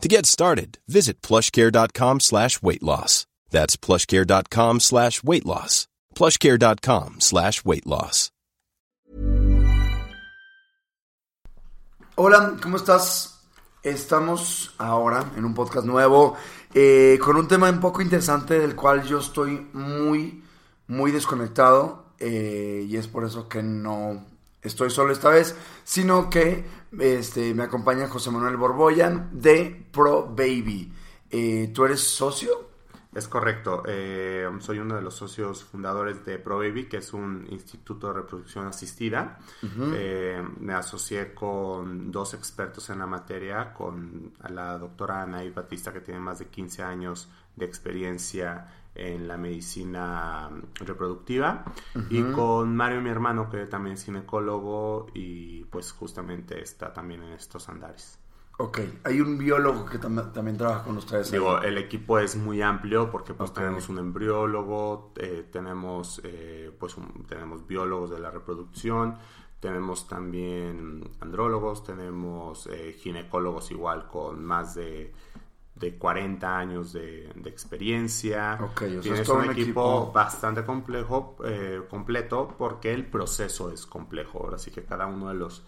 To get started, visit plushcare.com slash weight loss. That's plushcare.com slash weight loss. Plushcare.com slash weight loss. Hola, ¿cómo estás? Estamos ahora en un podcast nuevo eh, con un tema un poco interesante del cual yo estoy muy, muy desconectado eh, y es por eso que no estoy solo esta vez, sino que este, me acompaña José Manuel Borboyan de Pro Baby. Eh, ¿Tú eres socio? Es correcto, eh, soy uno de los socios fundadores de Pro Baby, que es un instituto de reproducción asistida. Eh, me asocié con dos expertos en la materia, con la doctora Anaí Batista, que tiene más de 15 años de experiencia en la medicina reproductiva y con Mario mi hermano que también es ginecólogo y pues justamente está también en estos andares. Ok, hay un biólogo que también trabaja con ustedes. Digo, el equipo es muy amplio porque pues tenemos un embriólogo, eh, tenemos eh, pues tenemos biólogos de la reproducción, tenemos también andrólogos, tenemos eh, ginecólogos igual con más de de 40 años de, experiencia. Tienes un, equipo, bastante complejo, eh, completo, porque el proceso es complejo. Así que cada uno de los,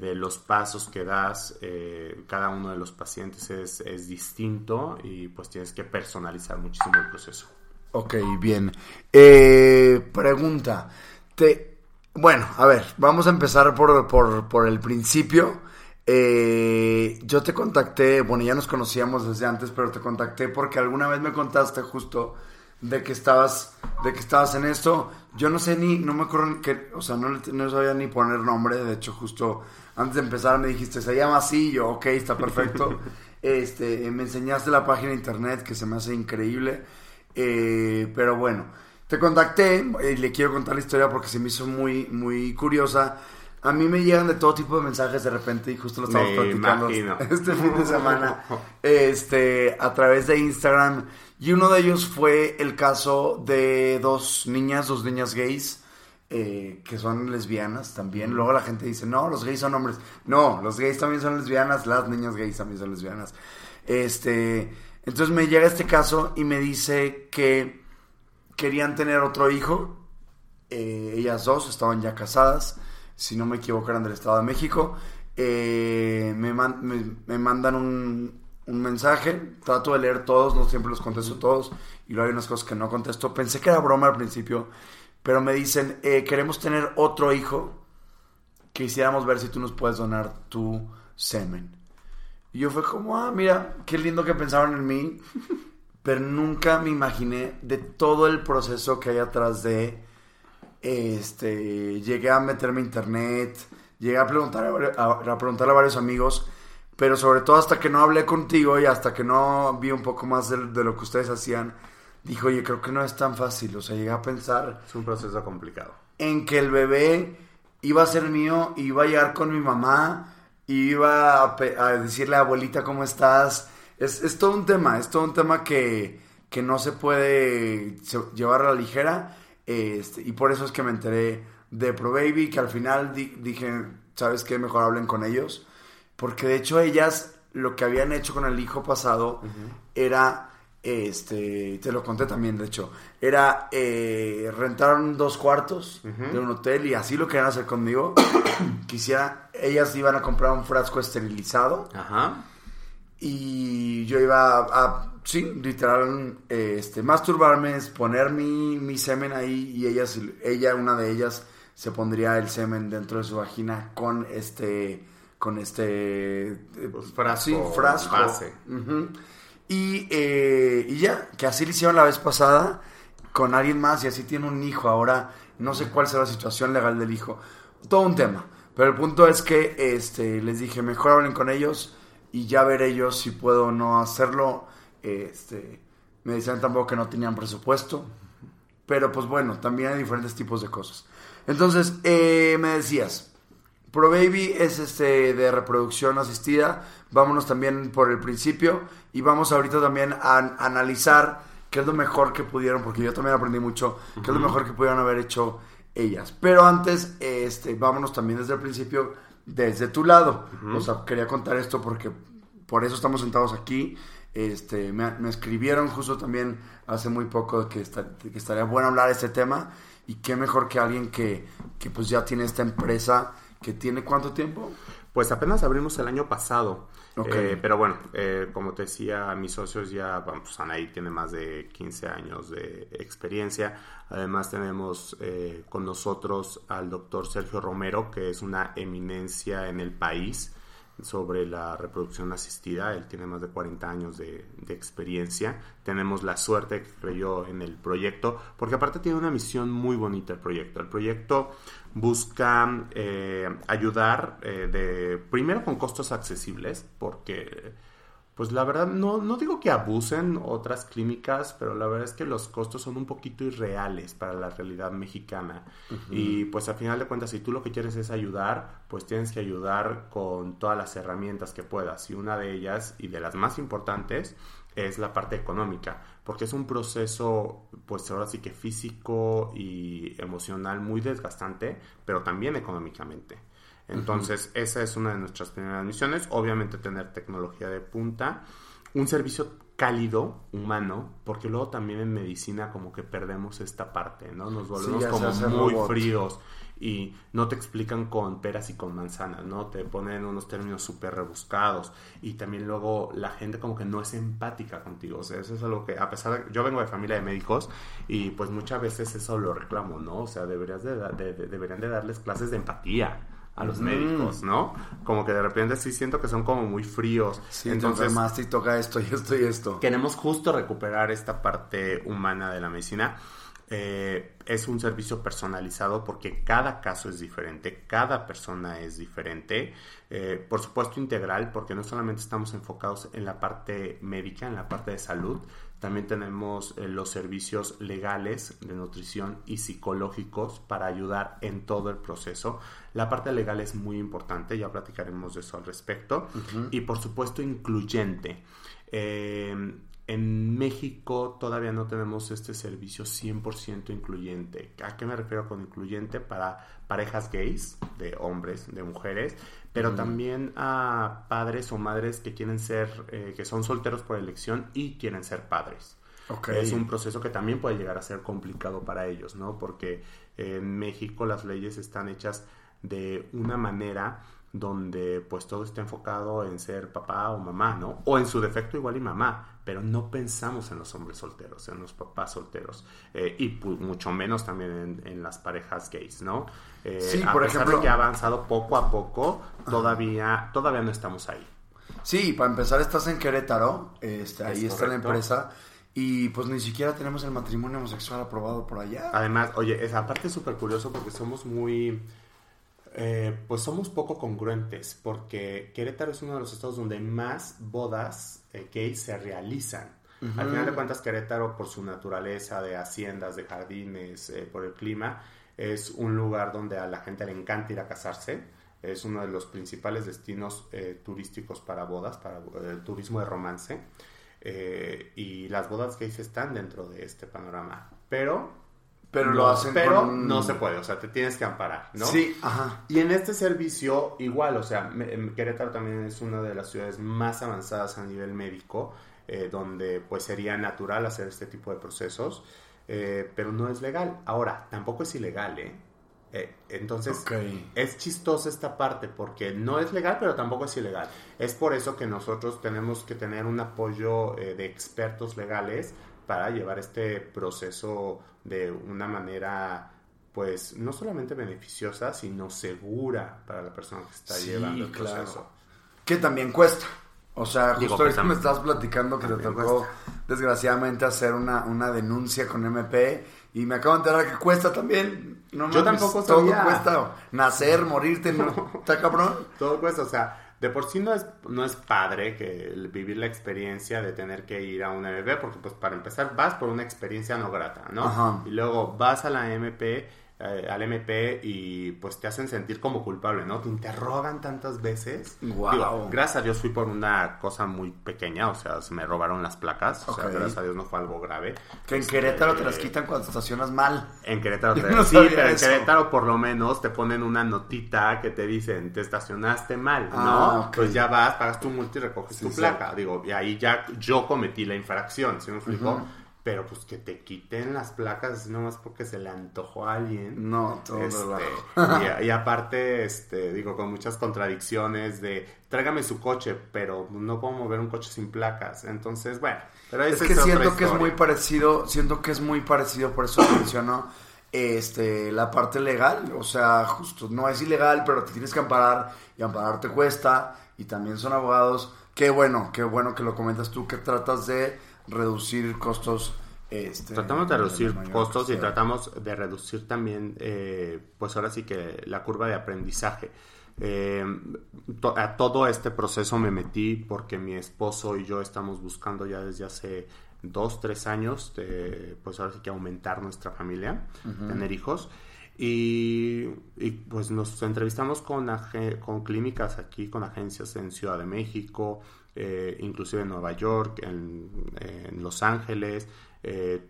de los pasos que das, eh, cada uno de los pacientes es, es, distinto y pues tienes que personalizar muchísimo el proceso. Ok, bien. Eh, pregunta. Te, bueno, a ver, vamos a empezar por, por, por el principio. Eh, yo te contacté, bueno, ya nos conocíamos desde antes, pero te contacté porque alguna vez me contaste justo de que estabas, de que estabas en esto. Yo no sé ni, no me acuerdo que, o sea, no, no sabía ni poner nombre. De hecho, justo antes de empezar me dijiste, se llama así. Yo, ok, está perfecto. este, me enseñaste la página de internet que se me hace increíble. Eh, pero bueno, te contacté y le quiero contar la historia porque se me hizo muy, muy curiosa. A mí me llegan de todo tipo de mensajes de repente y justo lo estamos platicando este fin de semana este, a través de Instagram. Y uno de ellos fue el caso de dos niñas, dos niñas gays, eh, que son lesbianas también. Luego la gente dice, no, los gays son hombres. No, los gays también son lesbianas, las niñas gays también son lesbianas. Este, entonces me llega este caso y me dice que querían tener otro hijo. Eh, ellas dos estaban ya casadas si no me equivoco, eran del Estado de México. Eh, me, me, mandan un, un, mensaje, trato de leer todos, no siempre los contesto todos, y luego hay unas cosas que no contesto. Pensé que era broma al principio, pero me dicen, eh, queremos tener otro hijo, quisiéramos ver si tú nos puedes donar tu semen. Y yo fue como, ah, mira, qué lindo que pensaron en mí, pero nunca me imaginé de todo el proceso que hay atrás de este, llegué a meterme a internet, llegué a preguntar a, preguntarle a varios amigos, pero sobre todo hasta que no hablé contigo y hasta que no vi un poco más de, lo que ustedes hacían, dijo, oye, creo que no es tan fácil. O sea, llegué a pensar... Es un proceso complicado. En que el bebé iba a ser mío, iba a llegar con mi mamá, iba a, decirle a abuelita cómo estás. Es, es, todo un tema, es todo un tema que, que no se puede llevar a la ligera este, y por eso es que me enteré de Pro Baby, que al final dije, ¿sabes qué? Mejor hablen con ellos. Porque de hecho ellas lo que habían hecho con el hijo pasado era, este, te lo conté también, de hecho, era eh, rentaron dos cuartos de un hotel y así lo querían hacer conmigo. Quisiera, ellas iban a comprar un frasco esterilizado. Ajá. Y yo iba a sí, literal, este, masturbarme, es poner mi, mi semen ahí y ella, ella, una de ellas, se pondría el semen dentro de su vagina con este con este eh, pues, frasco, frasco. y, eh, y ya, que así le hicieron la vez pasada con alguien más y así tiene un hijo. Ahora no sé cuál será la situación legal del hijo. Todo un tema. Pero el punto es que este, les dije, mejor hablen con ellos y ya veré ellos si puedo o no hacerlo. Este, me decían tampoco que no tenían presupuesto. Pero pues bueno, también hay diferentes tipos de cosas. Entonces, eh, me decías, Pro Baby es este de reproducción asistida. Vámonos también por el principio y vamos ahorita también a, analizar qué es lo mejor que pudieron, porque yo también aprendí mucho, qué es lo mejor que pudieron haber hecho ellas. Pero antes, este, vámonos también desde el principio, desde tu lado. O sea, quería contar esto porque por eso estamos sentados aquí. Este, me, escribieron justo también hace muy poco que, que estaría bueno hablar de este tema y qué mejor que alguien que, que pues ya tiene esta empresa ¿Que tiene cuánto tiempo? Pues apenas abrimos el año pasado. Eh, pero bueno, eh, como te decía, mis socios ya, vamos, pues Anaí tiene más de 15 años de experiencia. Además tenemos eh, con nosotros al doctor Sergio Romero, que es una eminencia en el país sobre la reproducción asistida. Él tiene más de 40 años de, experiencia. Tenemos la suerte que creyó en el proyecto, porque aparte tiene una misión muy bonita el proyecto. El proyecto busca eh, ayudar eh, de, primero con costos accesibles, porque pues la verdad, no, no digo que abusen otras clínicas, pero la verdad es que los costos son un poquito irreales para la realidad mexicana. Y pues al final de cuentas, si tú lo que quieres es ayudar, pues tienes que ayudar con todas las herramientas que puedas. Y una de ellas, y de las más importantes, es la parte económica, porque es un proceso, pues ahora sí que físico y emocional muy desgastante, pero también económicamente. Entonces, esa es una de nuestras primeras misiones. Obviamente tener tecnología de punta, un servicio cálido, humano, porque luego también en medicina como que perdemos esta parte, ¿no? Nos volvemos como muy fríos y no te explican con peras y con manzanas, ¿no? Te ponen unos términos súper rebuscados y también luego la gente como que no es empática contigo, o sea, eso es algo que a pesar de yo vengo de familia de médicos y pues muchas veces eso lo reclamo, ¿no? O sea, deberías de, deberían de darles clases de empatía a los médicos, ¿no? Como que de repente sí siento que son como muy fríos. Sí, entonces más si toca esto y esto y esto. Queremos justo recuperar esta parte humana de la medicina. Eh, es un servicio personalizado porque cada caso es diferente, cada persona es diferente. Eh, por supuesto integral porque no solamente estamos enfocados en la parte médica, en la parte de salud, también tenemos eh, los servicios legales de nutrición y psicológicos para ayudar en todo el proceso. La parte legal es muy importante, ya platicaremos de eso al respecto. Y por supuesto incluyente. Eh, en México todavía no tenemos este servicio 100% incluyente. ¿A qué me refiero con incluyente? Para parejas gays, de hombres, de mujeres, pero también a padres o madres que quieren ser, eh, que son solteros por elección y quieren ser padres. Es un proceso que también puede llegar a ser complicado para ellos, ¿no? Porque en México las leyes están hechas de una manera donde pues todo está enfocado en ser papá o mamá, ¿no? O en su defecto igual y mamá, pero no pensamos en los hombres solteros, en los papás solteros, eh, y mucho menos también en, las parejas gays, ¿no? Eh, sí, a por pesar ejemplo, de que ha avanzado poco a poco, todavía, todavía no estamos ahí. Sí, para empezar estás en Querétaro, este, ahí está la empresa. Y pues ni siquiera tenemos el matrimonio homosexual aprobado por allá. Además, oye, esa parte es súper curioso porque somos muy eh, pues somos poco congruentes porque Querétaro es uno de los estados donde más bodas eh, gays se realizan. Al final de cuentas, Querétaro, por su naturaleza de haciendas, de jardines, eh, por el clima, es un lugar donde a la gente le encanta ir a casarse. Es uno de los principales destinos turísticos para bodas, para el turismo de romance. y las bodas gays están dentro de este panorama. Pero pero lo hacen Pero no se puede, o sea, te tienes que amparar, ¿no? Sí, ajá. Y en este servicio, igual, o sea, Querétaro también es una de las ciudades más avanzadas a nivel médico, eh, donde pues sería natural hacer este tipo de procesos, eh, pero no es legal. Ahora, tampoco es ilegal, ¿eh? eh entonces, es chistosa esta parte porque no es legal, pero tampoco es ilegal. Es por eso que nosotros tenemos que tener un apoyo de expertos legales para llevar este proceso de una manera pues no solamente beneficiosa, sino segura para la persona que está llevando el proceso. Que también cuesta. O sea, justo ahorita me estás platicando que te tocó desgraciadamente hacer una, una denuncia con MP y me acabo de enterar que cuesta también. No Yo tampoco sabía. Todo cuesta. Nacer, morirte, ¿no? ¿Está cabrón? Todo cuesta, o sea, de por sí no es, no es padre que vivir la experiencia de tener que ir a una MP, porque pues para empezar vas por una experiencia no grata, ¿no? Y luego vas a la MP eh, al MP y pues te hacen sentir como culpable, ¿no? Te interrogan tantas veces. Digo, gracias a Dios fui por una cosa muy pequeña, o sea, se me robaron las placas, o sea, gracias a Dios no fue algo grave. Que en Querétaro te las este, quitan cuando estacionas mal. En Querétaro te Sí, pero en Querétaro por lo menos te ponen una notita que te dicen, te estacionaste mal, ¿no? Ah, pues ya vas, pagas tu multa y recoges tu placa. Digo, y ahí ya yo cometí la infracción, ¿sí me explico? Pero pues que te quiten las placas nomás porque se le antojó a alguien. No, todo este, y, aparte, este, digo, con muchas contradicciones de tráigame su coche, pero no puedo mover un coche sin placas. Entonces, bueno, pero es que siento que es muy parecido, siento que es muy parecido, por eso menciono este, la parte legal. O sea, justo, no es ilegal, pero te tienes que amparar y amparar te cuesta. Y también son abogados. Qué bueno, qué bueno que lo comentas tú, que tratas de reducir costos. Este, tratamos de reducir costos y tratamos de reducir también, eh, pues ahora sí que la curva de aprendizaje. Eh, a todo este proceso me metí porque mi esposo y yo estamos buscando ya desde hace dos, tres años, pues ahora sí que aumentar nuestra familia, tener hijos. Y, pues nos entrevistamos con, con clínicas aquí, con agencias en Ciudad de México, eh, inclusive en Nueva York, en, Los Ángeles, eh,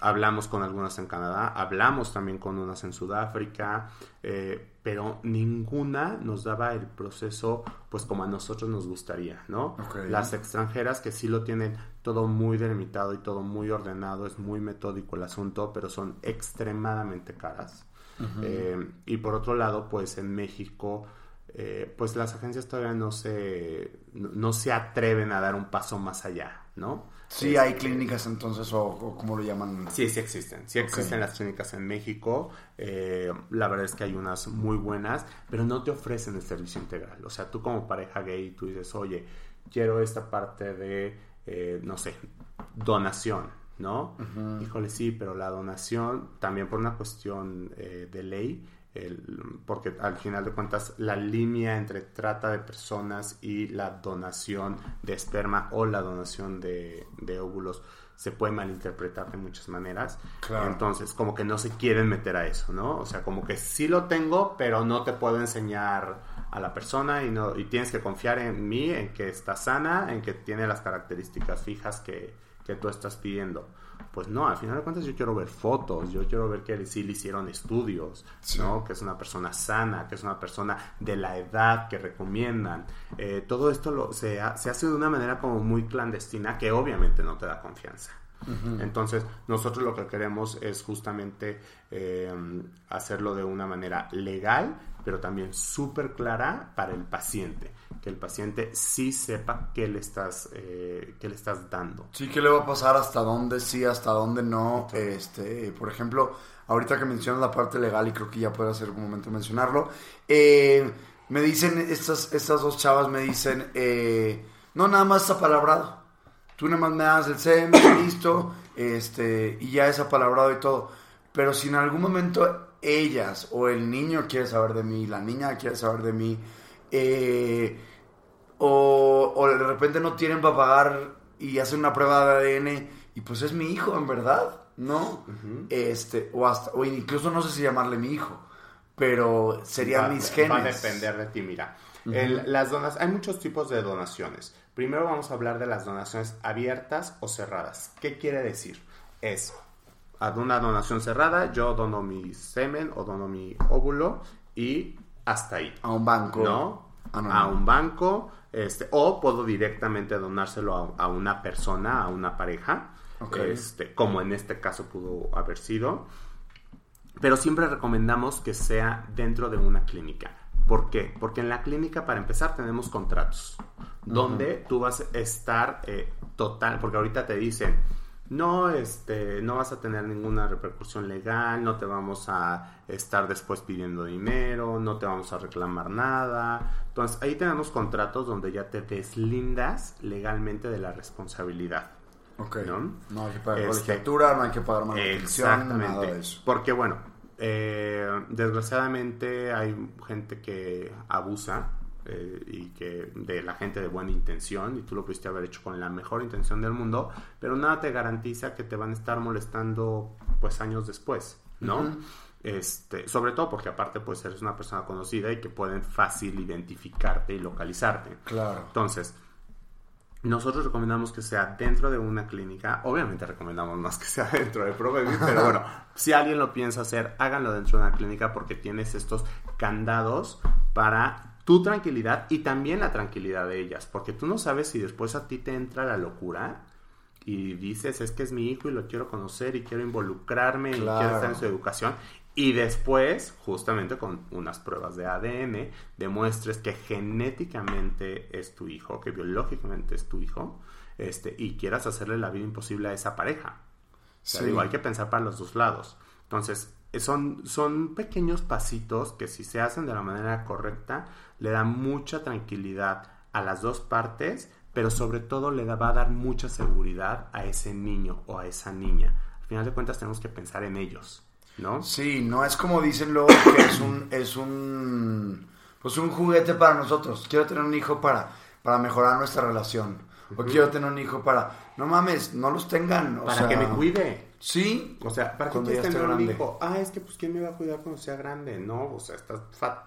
hablamos con algunas en Canadá, hablamos también con unas en Sudáfrica, eh, pero ninguna nos daba el proceso pues como a nosotros nos gustaría, ¿no? Las extranjeras que sí lo tienen todo muy delimitado y todo muy ordenado, es muy metódico el asunto, pero son extremadamente caras. y por otro lado, pues en México eh, pues las agencias todavía no se, no, se atreven a dar un paso más allá, ¿no? Sí, hay clínicas entonces, o, como lo llaman. Sí, sí existen. Sí existen las clínicas en México. Eh, la verdad es que hay unas muy buenas, pero no te ofrecen el servicio integral. O sea, tú como pareja gay, tú dices, oye, quiero esta parte de, eh, no sé, donación, ¿no? Híjole, sí, pero la donación, también por una cuestión de ley, porque al final de cuentas la línea entre trata de personas y la donación de esperma o la donación de, óvulos se puede malinterpretar de muchas maneras. Entonces, como que no se quieren meter a eso, ¿no? O sea, como que sí lo tengo, pero no te puedo enseñar a la persona y, no, y tienes que confiar en mí, en que está sana, en que tiene las características fijas que, que tú estás pidiendo. Pues no, al final de cuentas yo quiero ver fotos, yo quiero ver que sí le hicieron estudios, ¿no? Que es una persona sana, que es una persona de la edad que recomiendan. Eh, todo esto lo, se, se hace de una manera como muy clandestina que obviamente no te da confianza. Entonces, nosotros lo que queremos es justamente eh, hacerlo de una manera legal, pero también súper clara para el paciente. Que el paciente sí sepa qué le estás, eh, qué le estás dando. Sí, qué le va a pasar, hasta dónde sí, hasta dónde no. Este, por ejemplo, ahorita que mencionas la parte legal, y creo que ya puede ser un momento mencionarlo, eh, me dicen, estas, estas dos chavas me dicen, no, nada más está palabrado tú nada más me das el semen, listo, este, y ya es apalabrado y todo. Pero si en algún momento ellas o el niño quiere saber de mí, la niña quiere saber de mí, eh, o, de repente no tienen para pagar y hacen una prueba de ADN y pues es mi hijo en verdad, ¿no? Este, o hasta, o incluso no sé si llamarle mi hijo, pero serían mis genes. Va a depender de ti, mira. las donas, hay muchos tipos de donaciones. Primero vamos a hablar de las donaciones abiertas o cerradas. ¿Qué quiere decir? Es a una donación cerrada, yo dono mi semen o dono mi óvulo y hasta ahí. A un banco. No, a un banco. Este, o puedo directamente donárselo a, una persona, a una pareja, este, como en este caso pudo haber sido. Pero siempre recomendamos que sea dentro de una clínica. ¿Por qué? Porque en la clínica, para empezar, tenemos contratos donde tú vas a estar eh, total, porque ahorita te dicen, no, este, no vas a tener ninguna repercusión legal, no te vamos a estar después pidiendo dinero, no te vamos a reclamar nada. Entonces, ahí tenemos contratos donde ya te deslindas legalmente de la responsabilidad. Ok. ¿no? no hay que pagar este, colegiatura, no hay que pagar manutención, nada de eso. Porque, bueno, eh, desgraciadamente hay gente que abusa eh, y que de la gente de buena intención y tú lo pudiste haber hecho con la mejor intención del mundo, pero nada te garantiza que te van a estar molestando pues años después, ¿no? Este, sobre todo porque aparte pues eres una persona conocida y que pueden fácil identificarte y localizarte. Claro. Entonces, nosotros recomendamos que sea dentro de una clínica. Obviamente recomendamos más que sea dentro de ProBaby, pero bueno, si alguien lo piensa hacer, háganlo dentro de una clínica porque tienes estos candados para tu tranquilidad y también la tranquilidad de ellas, porque tú no sabes si después a ti te entra la locura y dices, es que es mi hijo y lo quiero conocer y quiero involucrarme y quiero estar en su educación. Y después, justamente con unas pruebas de ADN, demuestres que genéticamente es tu hijo, que biológicamente es tu hijo, este, y quieras hacerle la vida imposible a esa pareja. digo, hay que pensar para los dos lados. Entonces, son, son pequeños pasitos que si se hacen de la manera correcta, le da mucha tranquilidad a las dos partes, pero sobre todo le va a dar mucha seguridad a ese niño o a esa niña. Al final de cuentas tenemos que pensar en ellos, ¿no? Sí, no es como dicen luego que es un, es un, pues un juguete para nosotros. Quiero tener un hijo para, para mejorar nuestra relación. O quiero tener un hijo para, no mames, no los tengan. para que me cuide. Sí. O sea, ¿para qué quieres tener un hijo? Ah, es que pues ¿quién me va a cuidar cuando sea grande? No, o sea, estás,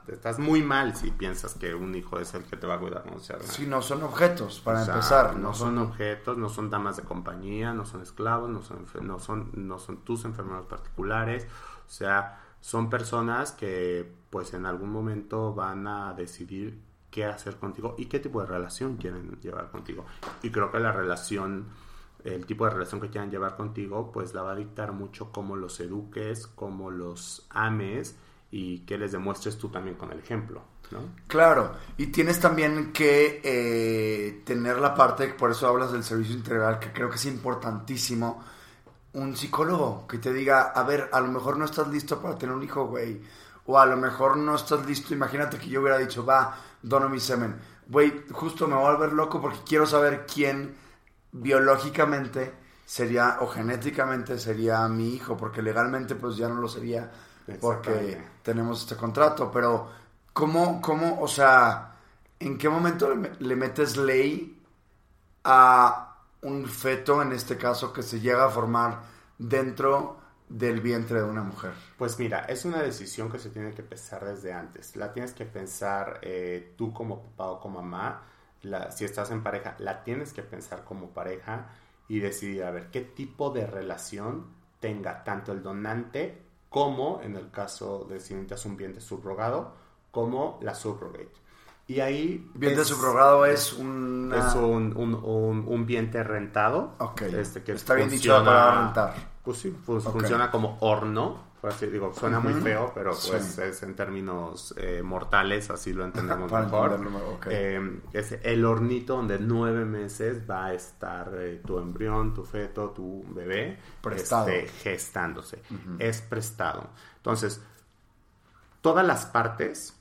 estás muy mal si piensas que un hijo es el que te va a cuidar cuando sea grande. Sí, no son objetos, para empezar. No, son... objetos, no son damas de compañía, no son esclavos, no son, no son, no son tus enfermeros particulares. O sea, son personas que pues en algún momento van a decidir qué hacer contigo y qué tipo de relación quieren llevar contigo. Y creo que la relación el tipo de relación que quieran llevar contigo, pues la va a dictar mucho cómo los eduques, cómo los ames y que les demuestres tú también con el ejemplo. ¿no? Claro, y tienes también que eh, tener la parte, por eso hablas del servicio integral, que creo que es importantísimo, un psicólogo que te diga, a ver, a lo mejor no estás listo para tener un hijo, güey, o a lo mejor no estás listo, imagínate que yo hubiera dicho, va, dono mi semen, güey, justo me voy a volver loco porque quiero saber quién biológicamente sería o genéticamente sería mi hijo, porque legalmente pues ya no lo sería porque tenemos este contrato, pero ¿cómo, cómo, o sea, en qué momento le, metes ley a un feto, en este caso, que se llega a formar dentro del vientre de una mujer? Pues mira, es una decisión que se tiene que pensar desde antes. La tienes que pensar eh, tú como papá o como mamá si estás en pareja, la tienes que pensar como pareja y decidir a ver qué tipo de relación tenga tanto el donante como, en el caso de si necesitas un bien de subrogado, como la subrogate. Y ahí... Bien de subrogado es un... Es un, un, un, rentado. Ok. Este, que Está bien dicho para rentar. Pues sí, pues funciona como horno así digo, suena muy feo, pero pues es en términos eh, mortales, así lo entendemos mejor. Eh, es el hornito donde nueve meses va a estar eh, tu embrión, tu feto, tu bebé este, gestándose. Es prestado. Entonces, todas las partes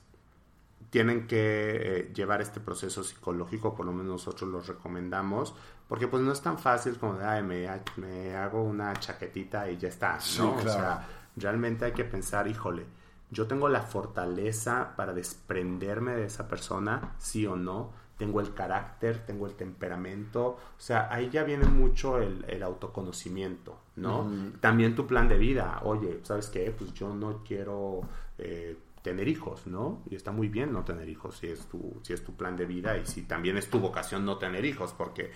tienen que llevar este proceso psicológico, por lo menos nosotros los recomendamos, porque pues no es tan fácil como de, ay, me, me hago una chaquetita y ya está, ¿no? O sea, realmente hay que pensar, híjole, yo tengo la fortaleza para desprenderme de esa persona, sí o no, tengo el carácter, tengo el temperamento, o sea, ahí ya viene mucho el, autoconocimiento, ¿no? También tu plan de vida, oye, ¿sabes qué? Pues yo no quiero eh, tener hijos, ¿no? Y está muy bien no tener hijos si es tu, si es tu plan de vida y si también es tu vocación no tener hijos, porque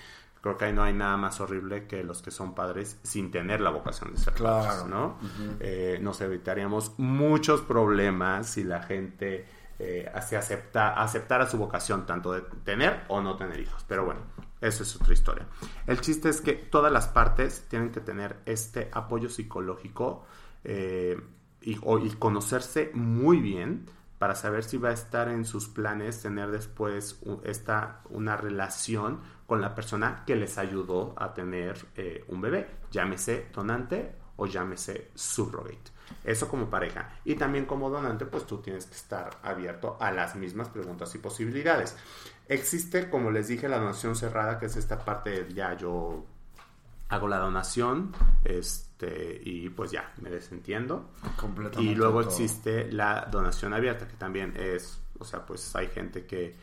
creo que ahí no hay nada más horrible que los que son padres sin tener la vocación de ser padres, ¿no? Eh, nos evitaríamos muchos problemas si la gente eh, acepta, aceptara su vocación tanto de tener o no tener hijos. Pero bueno, eso es otra historia. El chiste es que todas las partes tienen que tener este apoyo psicológico eh, y, y conocerse muy bien para saber si va a estar en sus planes tener después esta, una relación con la persona que les ayudó a tener eh, un bebé, llámese donante o llámese surrogate. Eso como pareja. Y también como donante, pues tú tienes que estar abierto a las mismas preguntas y posibilidades. Existe, como les dije, la donación cerrada, que es esta parte de ya yo hago la donación este, y pues ya, me desentiendo. Completamente. Y luego existe la donación abierta, que también es, o sea, pues hay gente que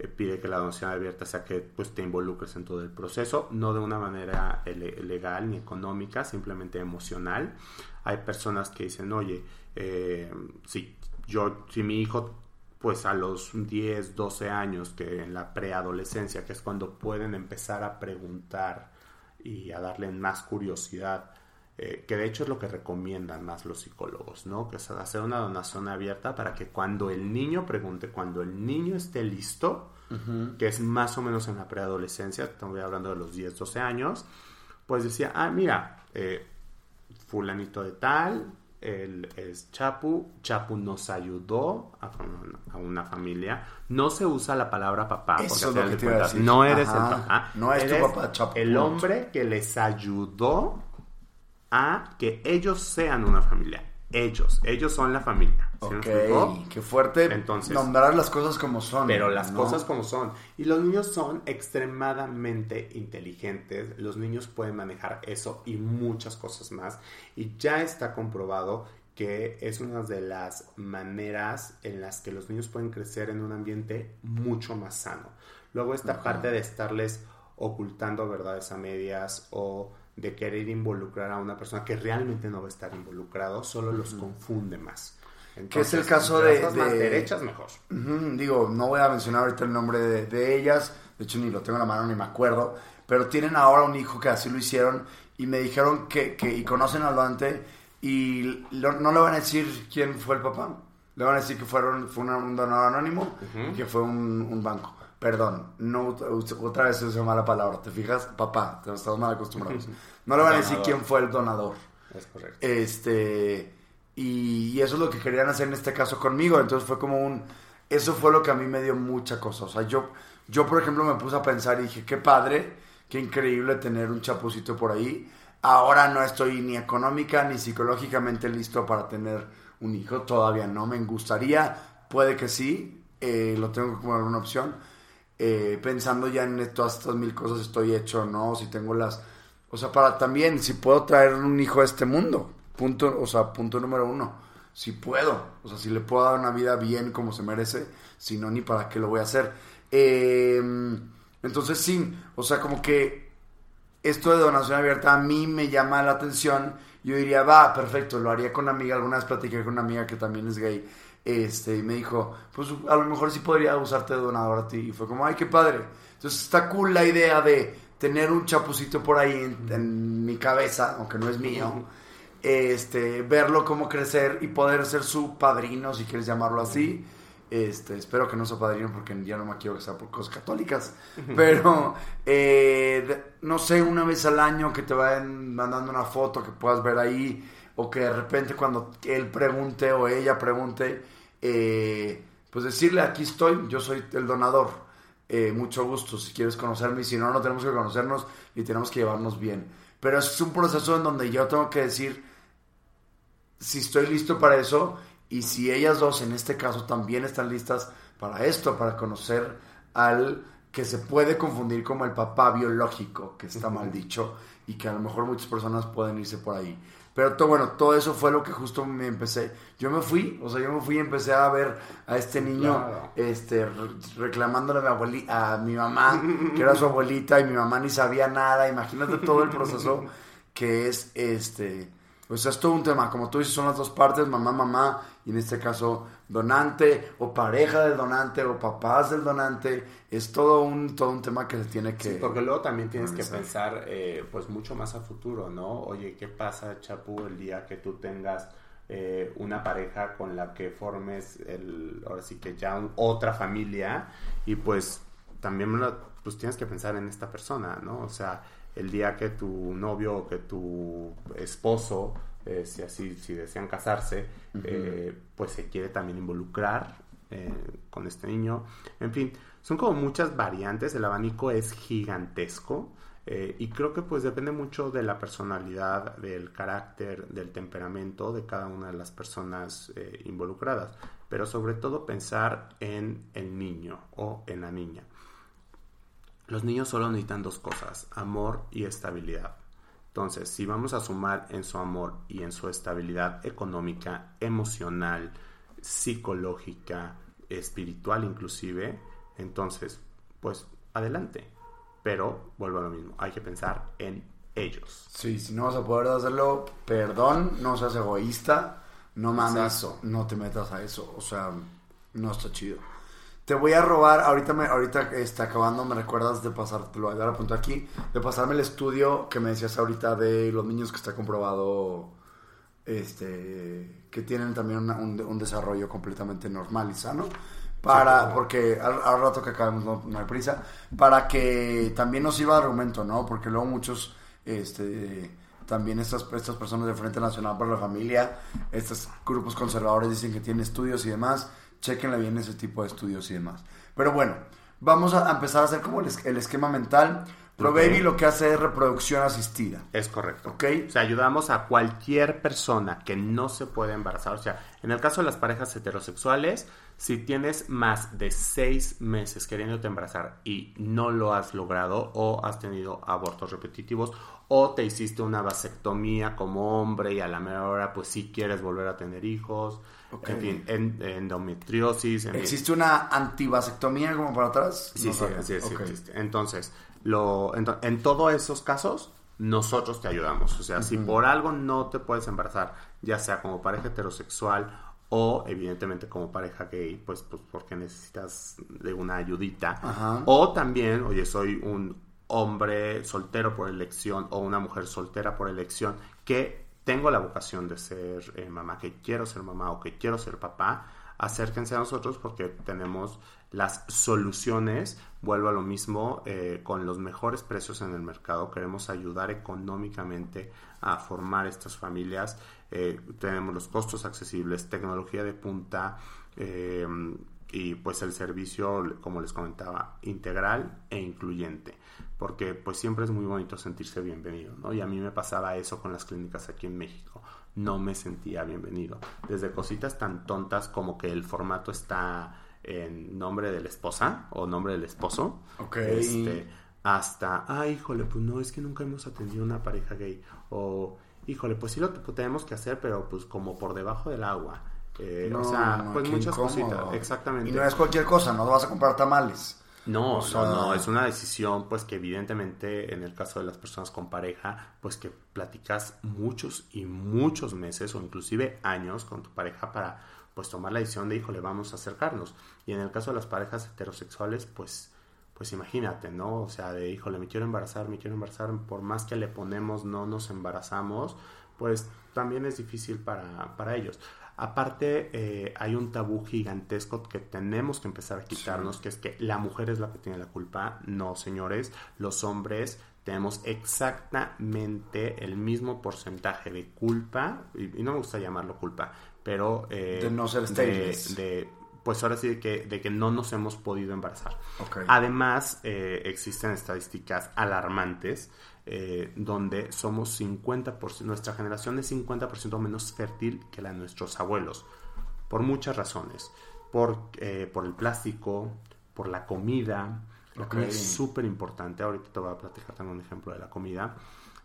eh, pide que la donación abierta sea que pues te involucres en todo el proceso, no de una manera legal ni económica, simplemente emocional. Hay personas que dicen, oye, eh, si yo, si mi hijo pues a los 10, 12 años, que en la preadolescencia, que es cuando pueden empezar a preguntar y a darle más curiosidad, eh, que de hecho es lo que recomiendan más los psicólogos, ¿no? Que es hacer una donación abierta para que cuando el niño pregunte, cuando el niño esté listo, que es más o menos en la preadolescencia, estoy hablando de los 10, 12 años, pues decía, ah, mira, eh, fulanito de tal, él es Chapu, Chapu nos ayudó a, a, una familia. No se usa la palabra papá, porque no eres el papá. No es tu papá, Chapu. El hombre que les ayudó a que ellos sean una familia. Ellos, ellos son la familia. ok, qué fuerte Entonces, nombrar las cosas como son. Pero las cosas como son. Y los niños son extremadamente inteligentes. Los niños pueden manejar eso y muchas cosas más. Y ya está comprobado que es una de las maneras en las que los niños pueden crecer en un ambiente mucho más sano. Luego esta parte de estarles ocultando verdades a medias o de querer involucrar a una persona que realmente no va a estar involucrado, solo los confunde más. que es el caso de, Más derechas, mejor. digo, no voy a mencionar ahorita el nombre de, ellas, de hecho ni lo tengo en la mano ni me acuerdo, pero tienen ahora un hijo que así lo hicieron y me dijeron que, que y conocen al Dante y no le van a decir quién fue el papá, le van a decir que fueron, fue un donador anónimo y que fue un, un banco. Perdón, no, otra vez usa mala palabra. ¿Te fijas? Papá, te estamos mal acostumbrados. No le van a decir quién fue el donador. Es correcto. Este, y, eso es lo que querían hacer en este caso conmigo. Entonces fue como un. Eso fue lo que a mí me dio mucha cosa. O sea, yo, yo por ejemplo, me puse a pensar y dije, qué padre, qué increíble tener un chapucito por ahí. Ahora no estoy ni económica ni psicológicamente listo para tener un hijo. Todavía no me gustaría. Puede que sí. Eh, lo tengo como alguna opción eh, pensando ya en todas estas mil cosas estoy hecho, ¿no? Si tengo las... O sea, para también, si puedo traer un hijo a este mundo, punto, o sea, punto número uno, si puedo, o sea, si le puedo dar una vida bien como se merece, si no, ni para qué lo voy a hacer. Em, entonces, sí, o sea, como que esto de donación abierta a mí me llama la atención. Yo diría, va, perfecto, lo haría con una amiga. Alguna vez platiqué con una amiga que también es gay este, y me dijo, pues a lo mejor sí podría usarte de donador a ti. Y fue como, ay, qué padre. Entonces está cool la idea de tener un chapucito por ahí en, mi cabeza, aunque no es mío. Este, verlo cómo crecer y poder ser su padrino, si quieres llamarlo así. Este, espero que no sea padrino porque ya no me quiero que sea por cosas católicas. Pero, eh, no sé, una vez al año que te vayan mandando una foto que puedas ver ahí o que de repente cuando él pregunte o ella pregunte, eh, pues decirle, aquí estoy, yo soy el donador. Eh, mucho gusto si quieres conocerme y si no, no tenemos que conocernos y tenemos que llevarnos bien. Pero es un proceso en donde yo tengo que decir si estoy listo para eso y si ellas dos en este caso también están listas para esto, para conocer al que se puede confundir como el papá biológico, que está mal dicho y que a lo mejor muchas personas pueden irse por ahí. Pero todo, bueno, todo eso fue lo que justo me empecé. Yo me fui, o sea, yo me fui y empecé a ver a este niño este, reclamándole a mi, abuelita, a mi mamá, que era su abuelita, y mi mamá ni sabía nada. Imagínate todo el proceso que es este. O sea, es todo un tema. Como tú dices, son las dos partes, mamá, mamá, y en este caso donante o pareja del donante o papás del donante, es todo un, todo un tema que se tiene que... porque luego también tienes que pensar eh, pues mucho más a futuro, ¿no? Oye, ¿qué pasa, Chapu, el día que tú tengas eh, una pareja con la que formes, el, ahora sí que ya otra familia y pues también pues tienes que pensar en esta persona, ¿no? O sea, el día que tu novio o que tu esposo eh, si así, si desean casarse, eh, pues se quiere también involucrar eh, con este niño. En fin, son como muchas variantes, el abanico es gigantesco. y creo que pues depende mucho de la personalidad, del carácter, del temperamento de cada una de las personas involucradas. Pero sobre todo pensar en el niño o en la niña. Los niños solo necesitan dos cosas, amor y estabilidad. Entonces, si vamos a sumar en su amor y en su estabilidad económica, emocional, psicológica, espiritual inclusive, entonces, pues adelante. Pero, vuelvo a lo mismo, hay que pensar en ellos. Sí, si no vas a poder hacerlo, perdón, no seas egoísta, no mames, no te metas a eso, o sea, no está chido. Te voy a robar, ahorita me, ahorita está acabando, me recuerdas de pasar, te lo voy a dar a punto aquí, de pasarme el estudio que me decías ahorita de los niños que está comprobado, este, que tienen también un, desarrollo completamente normal y sano. Para, porque al, rato que acabemos no, hay prisa, para que también nos sirva de argumento, ¿no? Porque luego muchos, este, también estas, estas personas de Frente Nacional para la Familia, estos grupos conservadores dicen que tienen estudios y demás, chequenle bien ese tipo de estudios y demás. Pero bueno, vamos a empezar a hacer como el, esquema mental. Pro Baby lo que hace es reproducción asistida. Es correcto. ¿Ok? O sea, ayudamos a cualquier persona que no se puede embarazar. O sea, en el caso de las parejas heterosexuales, si tienes más de seis meses queriéndote embarazar y no lo has logrado o has tenido abortos repetitivos o te hiciste una vasectomía como hombre y a la mejor hora pues sí quieres volver a tener hijos en fin, endometriosis. ¿Existe una antivasectomía como para atrás? Sí, sí, sí, existe. Entonces, lo, en, todos esos casos, nosotros te ayudamos. O sea, si por algo no te puedes embarazar, ya sea como pareja heterosexual o evidentemente como pareja gay, pues, pues porque necesitas de una ayudita. O también, oye, soy un hombre soltero por elección o una mujer soltera por elección que tengo la vocación de ser eh, mamá, que quiero ser mamá o que quiero ser papá, acérquense a nosotros porque tenemos las soluciones, vuelvo a lo mismo, eh, con los mejores precios en el mercado, queremos ayudar económicamente a formar estas familias, eh, tenemos los costos accesibles, tecnología de punta y pues el servicio, como les comentaba, integral e incluyente porque pues siempre es muy bonito sentirse bienvenido, ¿no? Y a mí me pasaba eso con las clínicas aquí en México, no me sentía bienvenido, desde cositas tan tontas como que el formato está en nombre de la esposa o nombre del esposo, este, hasta, ay, híjole, pues no, es que nunca hemos atendido una pareja gay, o, híjole, pues sí lo tenemos que hacer, pero pues como por debajo del agua. Eh, o sea, pues muchas cositas, exactamente. Y no es cualquier cosa, no vas a comprar tamales. No, no, no, es una decisión pues que evidentemente en el caso de las personas con pareja, pues que platicas muchos y muchos meses o inclusive años con tu pareja para pues tomar la decisión de, híjole, vamos a acercarnos. Y en el caso de las parejas heterosexuales, pues pues imagínate, ¿no? O sea, de, híjole, me quiero embarazar, me quiero embarazar, por más que le ponemos, no nos embarazamos, pues también es difícil para, para ellos. Aparte, eh, hay un tabú gigantesco que tenemos que empezar a quitarnos, que es que la mujer es la que tiene la culpa. No, señores, los hombres tenemos exactamente el mismo porcentaje de culpa, y, no me gusta llamarlo culpa, pero... Eh, de no ser de, pues ahora sí de que, de que no nos hemos podido embarazar. Además, eh, existen estadísticas alarmantes eh, donde somos 50%, nuestra generación es 50% menos fértil que la de nuestros abuelos, por muchas razones, por, eh, por el plástico, por la comida, la comida es súper importante, ahorita te voy a platicar también un ejemplo de la comida.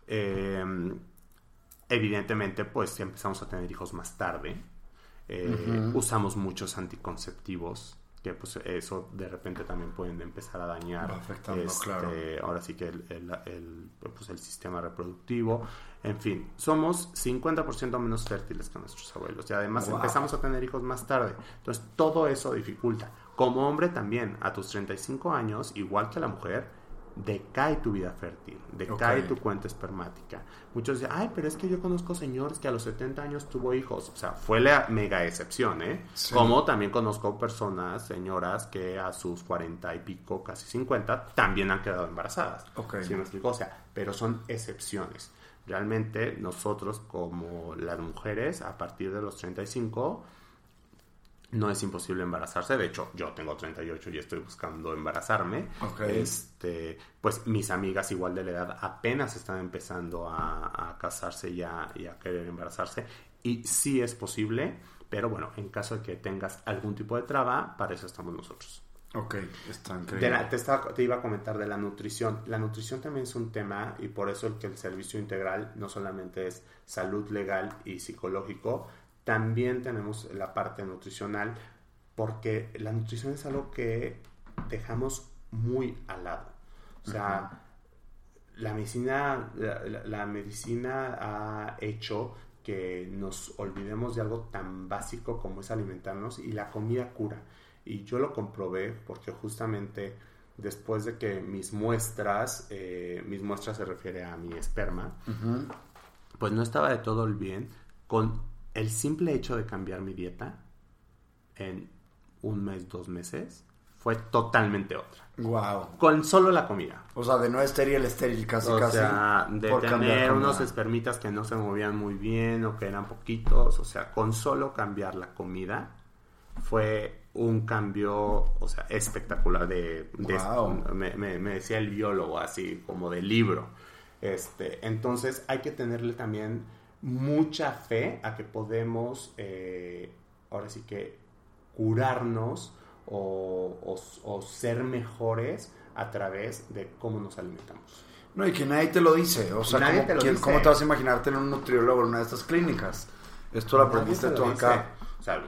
Em, evidentemente, pues empezamos a tener hijos más tarde, eh, usamos muchos anticonceptivos, que pues eso de repente también pueden empezar a dañar este, ahora sí que el, pues, el, sistema reproductivo. En fin somos 50% menos fértiles que nuestros abuelos y además empezamos a tener hijos más tarde. Entonces todo eso dificulta. Como hombre también a tus 35 años igual que la mujer decae tu vida fértil, decae tu cuenta espermática. Muchos dicen, ay, pero es que yo conozco señores que a los 70 años tuvo hijos. O sea, fue la mega excepción, ¿eh? Como también conozco personas, señoras, que a sus 40 y pico, casi 50, también han quedado embarazadas. Ok. ¿Sí me explico? O sea, pero son excepciones. Realmente nosotros como las mujeres a partir de los 35 no es imposible embarazarse. De hecho, yo tengo 38 y estoy buscando embarazarme. Este, pues mis amigas igual de la edad apenas están empezando a, casarse y a, querer embarazarse. Y sí es posible, pero bueno, en caso de que tengas algún tipo de traba, para eso estamos nosotros. Ok, está increíble. Te, te, iba a comentar de la nutrición. La nutrición también es un tema y por eso el que el servicio integral no solamente es salud legal y psicológico, también tenemos la parte nutricional porque la nutrición es algo que dejamos muy al lado. O sea, la medicina, la, medicina ha hecho que nos olvidemos de algo tan básico como es alimentarnos y la comida cura. Y yo lo comprobé porque justamente después de que mis muestras, eh, mis muestras se refiere a mi esperma, pues no estaba de todo el bien con el simple hecho de cambiar mi dieta en un mes, dos meses, fue totalmente otra. Wow. Con solo la comida. O sea, de no estéril, estéril casi, o casi. Sea, de tener unos espermitas que no se movían muy bien o que eran poquitos. O sea, con solo cambiar la comida fue un cambio, o sea, espectacular de... wow. me, me, decía el biólogo así, como de libro. Este, entonces hay que tenerle también mucha fe a que podemos, eh, ahora sí que, curarnos o, ser mejores a través de cómo nos alimentamos. No, y que nadie te lo dice. O sea, ¿cómo, te vas a imaginarte en un nutriólogo en una de estas clínicas? Esto lo aprendiste tú acá. Sea,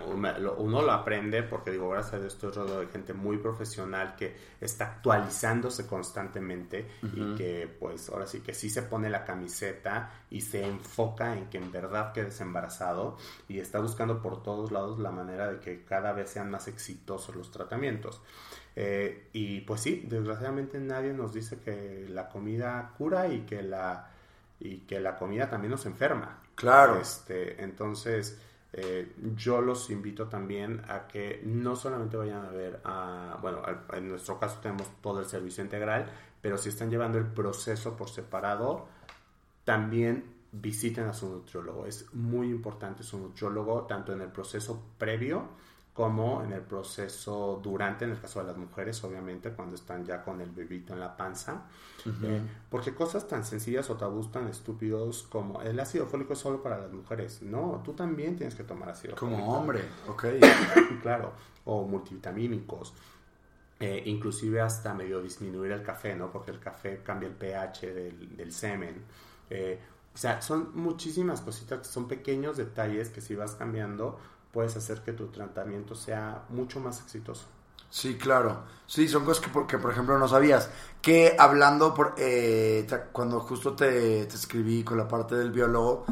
uno lo aprende porque digo, gracias a Dios estoy rodeado de gente muy profesional que está actualizándose constantemente y que pues ahora sí que sí se pone la camiseta y se enfoca en que en verdad quedes embarazado y está buscando por todos lados la manera de que cada vez sean más exitosos los tratamientos. Eh, y pues sí, desgraciadamente nadie nos dice que la comida cura y que la, y que la comida también nos enferma. Claro. Este, entonces eh, yo los invito también a que no solamente vayan a ver, a, bueno, en nuestro caso tenemos todo el servicio integral, pero si están llevando el proceso por separado, también visiten a su nutriólogo. Es muy importante su nutriólogo, tanto en el proceso previo, como en el proceso durante, en el caso de las mujeres, obviamente, cuando están ya con el bebito en la panza. Eh, porque cosas tan sencillas o tabús tan estúpidos como el ácido fólico es solo para las mujeres. No, tú también tienes que tomar ácido como fólico. Como hombre, ok. claro, o multivitamínicos. Eh, inclusive hasta medio disminuir el café, ¿no? Porque el café cambia el pH del, semen. Eh, o sea, son muchísimas cositas, son pequeños detalles que si vas cambiando puedes hacer que tu tratamiento sea mucho más exitoso. Sí, claro. Sí, son cosas que, porque, por ejemplo, no sabías. Que hablando, por, eh, cuando justo te, escribí con la parte del biólogo,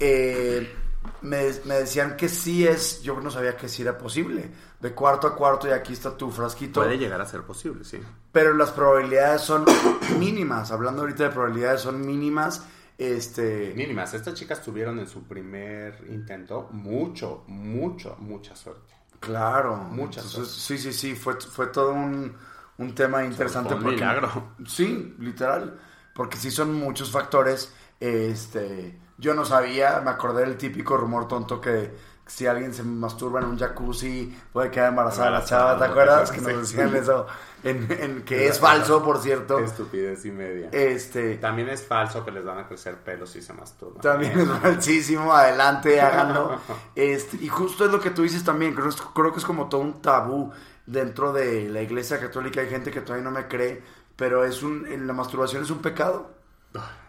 eh, me, decían que sí es, yo no sabía que sí era posible. De cuarto a cuarto y aquí está tu frasquito. Puede llegar a ser posible, sí. Pero las probabilidades son mínimas. Hablando ahorita de probabilidades, son mínimas este... Mínimas. Estas chicas tuvieron en su primer intento mucho, mucho, mucha suerte. Claro. Mucha suerte. Sí, sí, sí. Fue, fue todo un, tema interesante. un milagro. Sí, literal. Porque sí son muchos factores. Este... Yo no sabía, me acordé del típico rumor tonto que si alguien se masturba en un jacuzzi puede quedar embarazada la chava, ¿te acuerdas? Que nos decían eso, en, que es falso, por cierto. Estupidez y media. Este, También es falso que les van a crecer pelos si se masturban. También es falsísimo, adelante, háganlo. Este, y justo es lo que tú dices también, creo, creo que es como todo un tabú dentro de la iglesia católica, hay gente que todavía no me cree, pero es un, la masturbación es un pecado.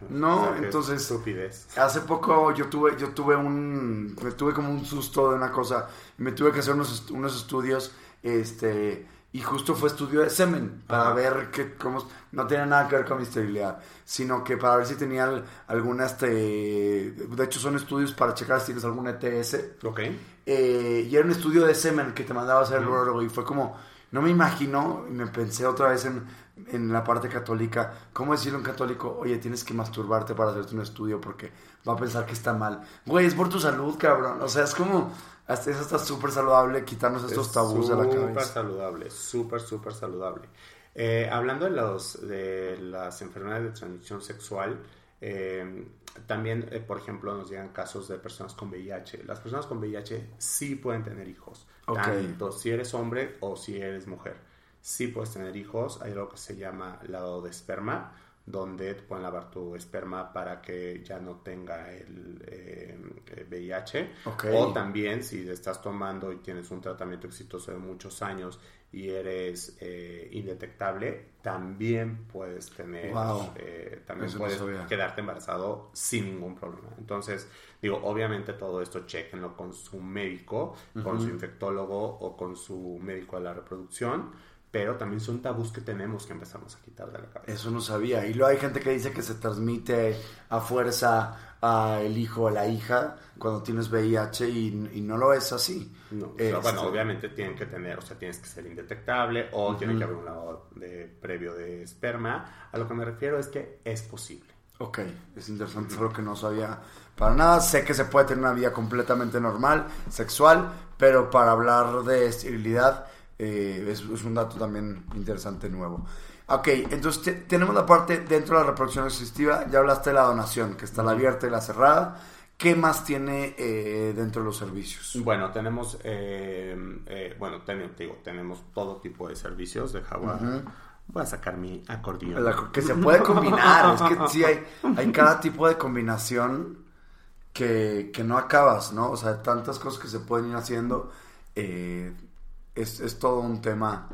No, entonces estupidez. hace poco yo tuve yo tuve un me tuve como un susto de una cosa, me tuve que hacer unos, unos estudios este y justo fue estudio de semen para ver que cómo no tenía nada que ver con mi esterilidad, sino que para ver si tenía alguna este de hecho son estudios para checar si tienes alguna ETS. Ok. Eh, y era un estudio de semen que te mandaba a hacer el urologo y fue como no me imagino y me pensé otra vez en en la parte católica, ¿cómo decirle a un católico, oye, tienes que masturbarte para hacerte un estudio porque va a pensar que está mal? Güey, es por tu salud, cabrón. O sea, es como, hasta eso está súper saludable quitarnos estos tabús de la cabeza. Súper saludable, súper, súper saludable. Eh, hablando de, los, de las enfermedades de transmisión sexual, eh, también, eh, por ejemplo, nos llegan casos de personas con VIH. Las personas con VIH sí pueden tener hijos, tanto si eres hombre o si eres mujer. Sí puedes tener hijos. Hay algo que se llama lado de esperma, donde te pueden lavar tu esperma para que ya no tenga el VIH. Eh, o también si estás tomando y tienes un tratamiento exitoso de muchos años y eres eh, indetectable, también puedes tener, eh, también puedes quedarte embarazado sin ningún problema. Entonces, digo, obviamente todo esto chequenlo con su médico, con su infectólogo o con su médico de la reproducción pero también son tabús que tenemos que empezamos a quitar de la cabeza. Eso no sabía. Y luego hay gente que dice que se transmite a fuerza a el hijo o la hija cuando tienes VIH y, no lo es así. No, bueno, este, obviamente tienen que tener, o sea, tienes que ser indetectable o tiene que haber un lado de, previo de esperma. A lo que me refiero es que es posible. Ok, es interesante, es algo que no sabía para nada. Sé que se puede tener una vida completamente normal, sexual, pero para hablar de esterilidad eh, es, un dato también interesante nuevo. Ok, entonces tenemos la parte dentro de la reproducción asistiva, ya hablaste de la donación, que está la abierta y la cerrada. ¿Qué más tiene eh, dentro de los servicios? Bueno, tenemos, eh, bueno, digo, tenemos todo tipo de servicios de Jaguar. Voy a sacar mi acordeón. que se puede combinar, es que sí hay, hay cada tipo de combinación que, que, no acabas, ¿no? O sea, tantas cosas que se pueden ir haciendo. Eh, es, es todo un tema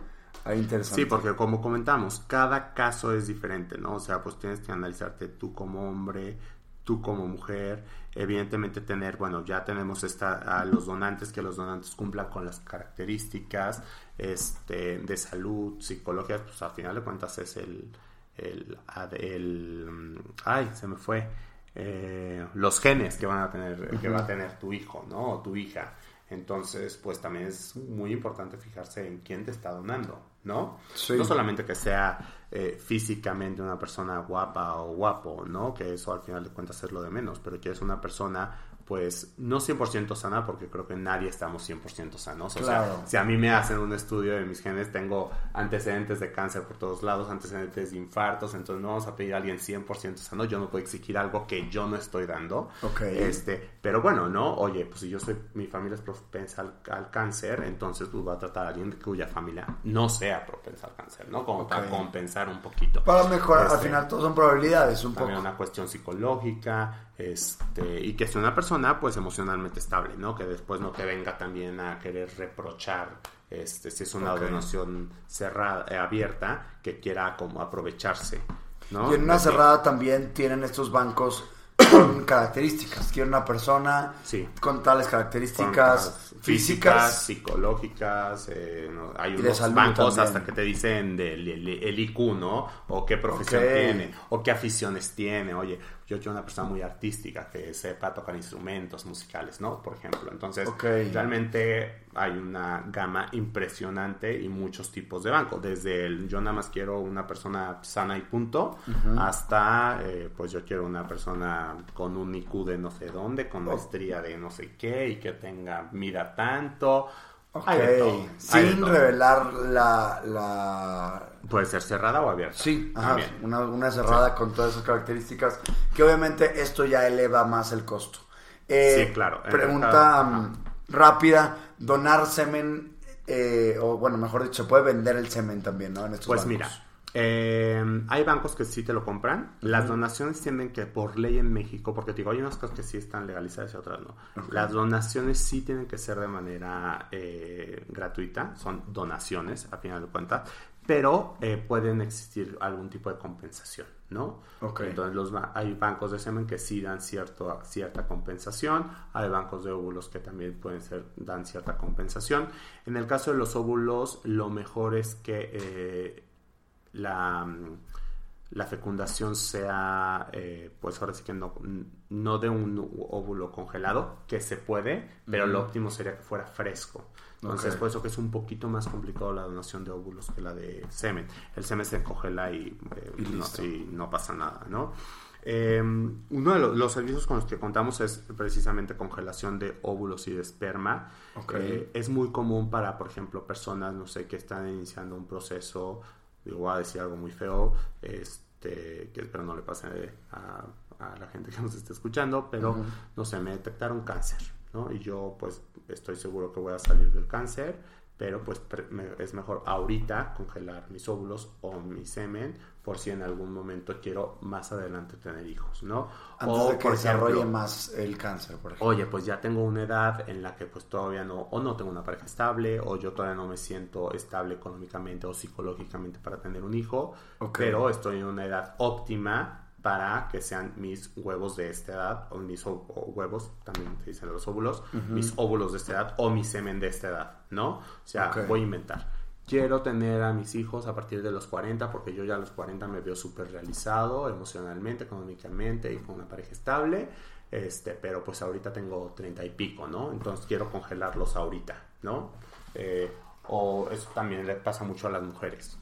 interesante. Sí, porque como comentamos, cada caso es diferente, ¿no? O sea, pues tienes que analizarte tú como hombre, tú como mujer, evidentemente tener, bueno, ya tenemos esta, a los donantes, que los donantes cumplan con las características este, de salud, psicología, pues al final de cuentas es el, el, el ay, se me fue, eh, los genes que van a tener, que va a tener tu hijo, ¿no? O tu hija. Entonces, pues también es muy importante fijarse en quién te está donando, ¿no? No solamente que sea eh, físicamente una persona guapa o guapo, ¿no? Que eso al final de cuentas es lo de menos, pero que es una persona pues no 100% sana, porque creo que nadie estamos 100% sanos. O sea, si a mí me hacen un estudio de mis genes, tengo antecedentes de cáncer por todos lados, antecedentes de infartos, entonces no vamos a pedir a alguien 100% sano, yo no puedo exigir algo que yo no estoy dando. Este, pero bueno, ¿no? Oye, pues si yo soy, mi familia es propensa al, cáncer, entonces pues voy a tratar a alguien cuya familia no sea propensa al cáncer, ¿no? Como para compensar un poquito. Para mejorar, al este, final todo son probabilidades, un también una cuestión psicológica, este, y que sea una persona pues emocionalmente estable, ¿no? Que después no te venga también a querer reprochar este, si es una donación cerrada, eh, abierta, que quiera como aprovecharse, ¿no? Y en una cerrada también tienen estos bancos con características. Quiero una persona con tales características físicas, psicológicas. Eh, hay unos bancos hasta que te dicen del el, IQ, ¿no? O qué profesión tiene, o qué aficiones tiene. Oye, yo quiero una persona muy artística que sepa tocar instrumentos musicales, ¿no? Por ejemplo. Entonces, realmente hay una gama impresionante y muchos tipos de banco. Desde el yo nada más quiero una persona sana y punto, hasta eh, pues yo quiero una persona con un IQ de no sé dónde, con oh. maestría de no sé qué y que tenga mida tanto. Sin revelar la, Puede ser cerrada o abierta. Sí, Una, cerrada con todas esas características. Que obviamente esto ya eleva más el costo. Eh, sí, claro. Pregunta mm, rápida: donar semen, eh, o bueno, mejor dicho, se puede vender el semen también, ¿no? En estos pues mira, eh, hay bancos que sí te lo compran. Las donaciones tienen que, por ley en México, porque digo, hay unas cosas que sí están legalizadas y otras no. Las donaciones sí tienen que ser de manera eh, gratuita, son donaciones, a final de cuentas, pero eh, pueden existir algún tipo de compensación, ¿no? Entonces los, hay bancos de semen que sí dan cierto, cierta compensación, hay bancos de óvulos que también pueden ser, dan cierta compensación. En el caso de los óvulos, lo mejor es que la, la fecundación sea, eh, pues ahora sí que no, no de un óvulo congelado, que se puede, pero lo óptimo sería que fuera fresco. Entonces, por eso que es un poquito más complicado la donación de óvulos que la de semen. El semen se congela y, eh, no, pasa nada, ¿no? Em, uno de los, servicios con los que contamos es precisamente congelación de óvulos y de esperma. Eh, es muy común para, por ejemplo, personas, no sé, que están iniciando un proceso digo, voy a decir algo muy feo, este, que espero no le pase a, a la gente que nos esté escuchando, pero no sé, me detectaron cáncer, ¿no? Y yo pues estoy seguro que voy a salir del cáncer, pero pues es mejor ahorita congelar mis óvulos o mi semen por si en algún momento quiero más adelante tener hijos, ¿no? Antes o de que desarrolle más el cáncer, por ejemplo. Oye, pues ya tengo una edad en la que pues todavía no, o no tengo una pareja estable, o yo todavía no me siento estable económicamente o psicológicamente para tener un hijo, pero estoy en una edad óptima para que sean mis huevos de esta edad, o mis huevos, también te dicen los óvulos, mis óvulos de esta edad, o mi semen de esta edad, ¿no? O sea, voy a inventar quiero tener a mis hijos a partir de los 40 porque yo ya a los 40 me veo súper realizado emocionalmente, económicamente y con una pareja estable, este, pero pues ahorita tengo 30 y pico, ¿no? Entonces quiero congelarlos ahorita, ¿no? Eh, o eso también le pasa mucho a las mujeres.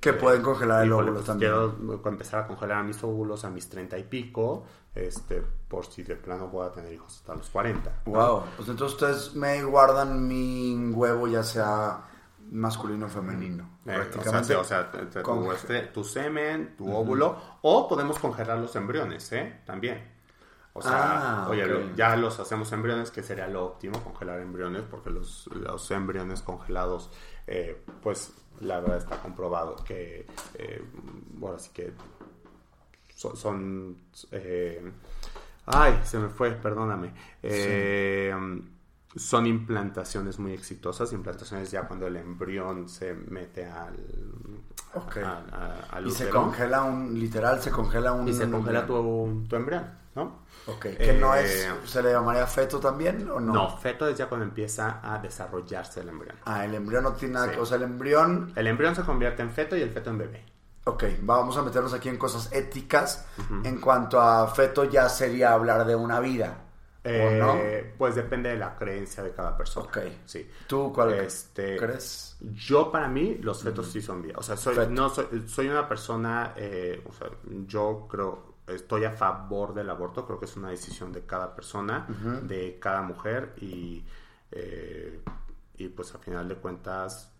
Que pueden congelar el óvulo pues, también. Quiero empezar a congelar a mis óvulos a mis 30 y pico, este, por si de plano pueda tener hijos hasta los 40. Wow, pues entonces ustedes me guardan mi huevo ya sea masculino o femenino. Eh, o sea, tu, este, tu, semen, tu óvulo, o podemos congelar los embriones, ¿eh? También. O sea, ah, oye, ya los hacemos embriones, que sería lo óptimo, congelar embriones, porque los, los embriones congelados, eh, pues la verdad está comprobado que, eh, bueno, así que son... son eh, ay, se me fue, perdóname. Eh, son implantaciones muy exitosas, implantaciones ya cuando el embrión se mete al, okay. y se congela un, literal, se congela un... Y se congela tu, tu embrión, ¿no? Ok, que no es, eh, ¿se le llamaría feto también o no? No, feto es ya cuando empieza a desarrollarse el embrión. Ah, el embrión no tiene nada, o sea, el embrión... El embrión se convierte en feto y el feto en bebé. Ok, vamos a meternos aquí en cosas éticas. En cuanto a feto ya sería hablar de una vida. Eh, pues depende de la creencia de cada persona. Ok. Sí. ¿Tú cuál este, crees? Yo, para mí, los fetos sí son vida. O sea, soy, no, soy, una persona. Eh, o sea, yo creo. Estoy a favor del aborto. Creo que es una decisión de cada persona, de cada mujer. Y, eh, y pues, a final de cuentas,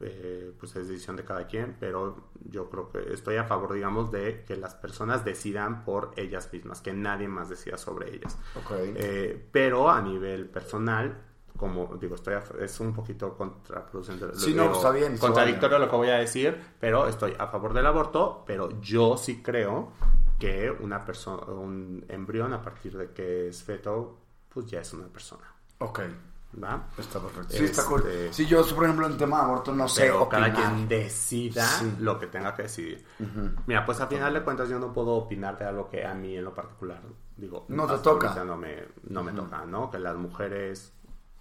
eh, pues es decisión de cada quien, pero yo creo que estoy a favor, digamos, de que las personas decidan por ellas mismas, que nadie más decida sobre ellas. Eh, pero a nivel personal, como digo, estoy es un poquito contraproducente. Sí, no, está bien. Contradictorio lo que voy a decir, pero estoy a favor del aborto, pero yo sí creo que una persona, un embrión a partir de que es feto, pues ya es una persona. Ok. ¿Va? Está perfecto. Sí, está cool. Este, sí, yo, por ejemplo, en tema de aborto no sé. o cada quien decida lo que tenga que decidir. Mira, pues a final de cuentas yo no puedo opinar de algo que a mí en lo particular, digo, no te toca. No me, no me toca, ¿no? Que las mujeres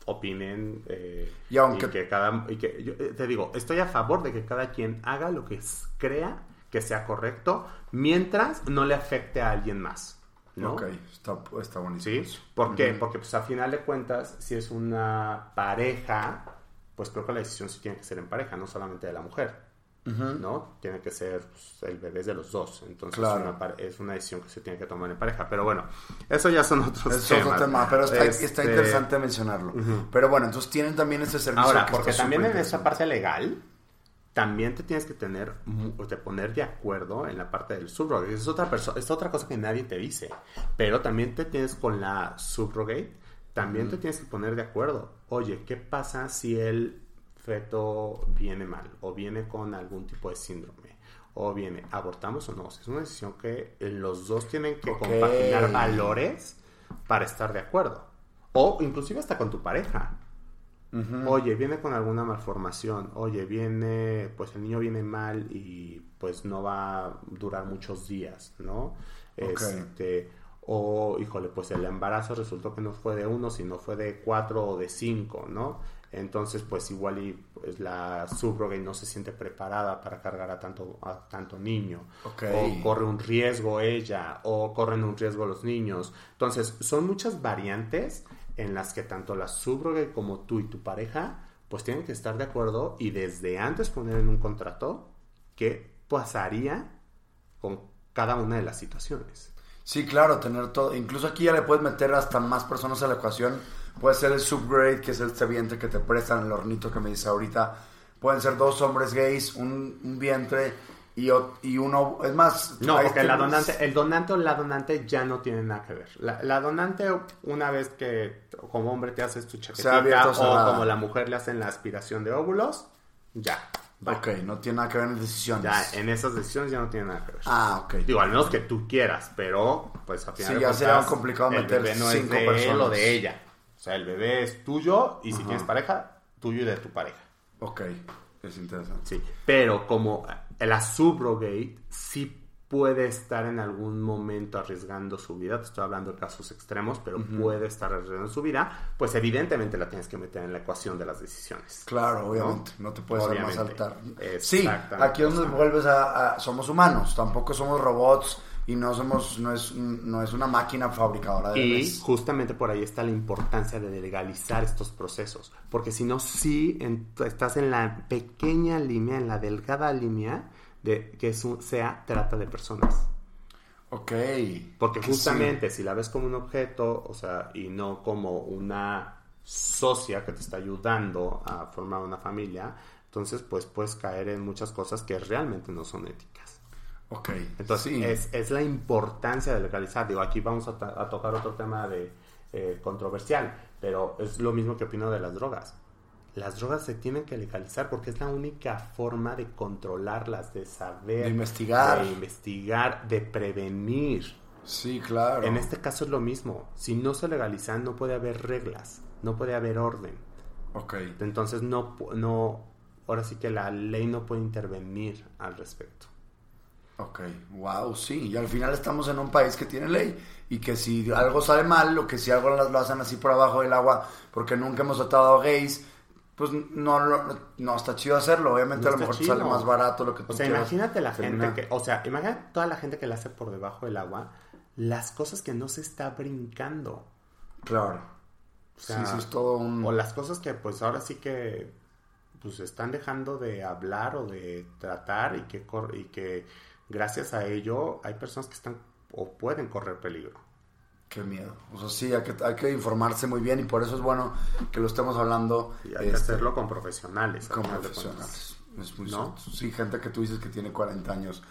opinen eh, y, aunque... que cada y que yo eh, te digo estoy a favor de que cada quien haga lo que crea que sea correcto mientras no le afecte a alguien más ¿no? Ok, está, está buenísimo. ¿Sí? ¿Por qué? Porque pues a final de cuentas, si es una pareja, pues creo que la decisión sí tiene que ser en pareja, no solamente de la mujer. ¿no? Tiene que ser pues, el bebé de los dos. Entonces es, una, decisión que se tiene que tomar en pareja. Pero bueno, eso ya son otros es temas. Otro tema, pero está, este interesante mencionarlo. Pero bueno, entonces tienen también ese servicio. Ahora, porque también en esa parte legal, también te tienes que tener, te poner de acuerdo en la parte del subrogate. Es otra, es otra cosa que nadie te dice. Pero también te tienes con la subrogate, también te tienes que poner de acuerdo. Oye, ¿qué pasa si el feto viene mal o viene con algún tipo de síndrome? O viene, ¿abortamos o no? Es una decisión que los dos tienen que compaginar valores para estar de acuerdo. O inclusive hasta con tu pareja. Oye, viene con alguna malformación. Oye, viene, pues el niño viene mal y pues no va a durar muchos días, ¿no? Este, o, híjole, pues el embarazo resultó que no fue de uno, sino fue de cuatro o de cinco, ¿no? Entonces, pues igual y pues, la subrogate no se siente preparada para cargar a tanto, a tanto niño. O corre un riesgo ella, o corren un riesgo los niños. Entonces, son muchas variantes en las que tanto la subrogue como tú y tu pareja pues tienen que estar de acuerdo y desde antes poner en un contrato qué pasaría con cada una de las situaciones. Sí, claro, tener todo. Incluso aquí ya le puedes meter hasta más personas a la ecuación. Puede ser el subgrade, que es el vientre que te prestan, el hornito que me dice ahorita. Pueden ser dos hombres gays, un, vientre y, y uno, es más... No, porque la donante, el donante o la donante ya no tiene nada que ver. La, donante, una vez que como hombre te haces tu chaquetita o como la mujer le hacen la aspiración de óvulos, ya. Ok, no tiene nada que ver en decisiones. Ya, en esas decisiones ya no tiene nada que ver. Ah, ok. Digo, al menos que tú quieras, pero pues a final Sí, ya sería complicado meter el no cinco es de él o de ella. O sea, el bebé es tuyo y si tienes pareja, tuyo y de tu pareja. Ok, es interesante. Sí, pero como la subrogate sí puede estar en algún momento arriesgando su vida, te estoy hablando de casos extremos, pero puede estar arriesgando su vida, pues evidentemente la tienes que meter en la ecuación de las decisiones. Claro, obviamente, no, te puedes más saltar. Sí, aquí donde vuelves a, somos humanos, tampoco somos robots y no somos no es no es una máquina fabricadora de y justamente por ahí está la importancia de legalizar estos procesos porque si no sí estás en la pequeña línea en la delgada línea de que sea trata de personas. Ok. Porque justamente si la ves como un objeto, o sea, y no como una socia que te está ayudando a formar una familia, entonces pues puedes caer en muchas cosas que realmente no son éticas. Ok. Entonces es, la importancia de legalizar. Digo, aquí vamos a, tocar otro tema de eh, controversial, pero es lo mismo que opino de las drogas las drogas se tienen que legalizar porque es la única forma de controlarlas, de saber, de investigar, de investigar, de prevenir. Sí, claro. En este caso es lo mismo. Si no se legalizan, no puede haber reglas, no puede haber orden. Ok. Entonces no, no, ahora sí que la ley no puede intervenir al respecto. Ok, wow, sí, y al final estamos en un país que tiene ley y que si algo sale mal o que si algo lo hacen así por abajo del agua porque nunca hemos tratado a gays, pues no, no, no, está chido hacerlo. Obviamente a lo mejor sale más barato lo que tú O sea, imagínate la gente que, o sea, imagínate toda la gente que la hace por debajo del agua, las cosas que no se está brincando. Claro. O sea, sí, es todo un... O las cosas que pues ahora sí que pues están dejando de hablar o de tratar y que, y que gracias a ello hay personas que están o pueden correr peligro. Qué miedo. O sea, sí, hay que, hay que informarse muy bien y por eso es bueno que lo estemos hablando. Y hay que este, hacerlo con profesionales. Con profesionales. Es muy ¿No? Sí, gente que tú dices que tiene 40 años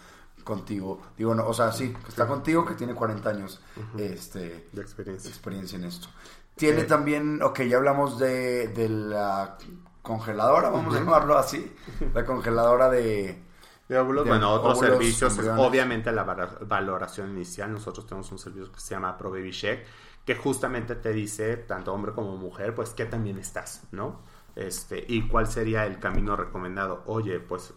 contigo. Digo, no, o sea, sí, que está contigo, que tiene 40 años este, de experiencia. experiencia en esto. Tiene también, ok, ya hablamos de, de la congeladora, vamos a llamarlo así. La congeladora de bueno, otros servicios, obviamente la valoración inicial. Nosotros tenemos un servicio que se llama Pro Baby Check, que justamente te dice, tanto hombre como mujer, pues qué también estás, ¿no? Este, y cuál sería el camino recomendado. Oye, pues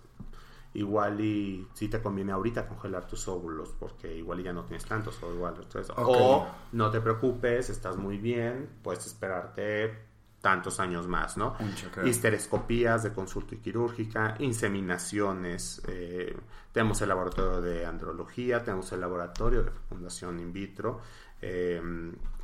igual y si te conviene ahorita congelar tus óvulos porque igual ya no tienes tantos o igual o no te preocupes estás muy bien puedes esperarte tantos años más, ¿no? Histerescopías de consulta y quirúrgica, inseminaciones, eh, tenemos el laboratorio de andrología, tenemos el laboratorio de fecundación in vitro, eh,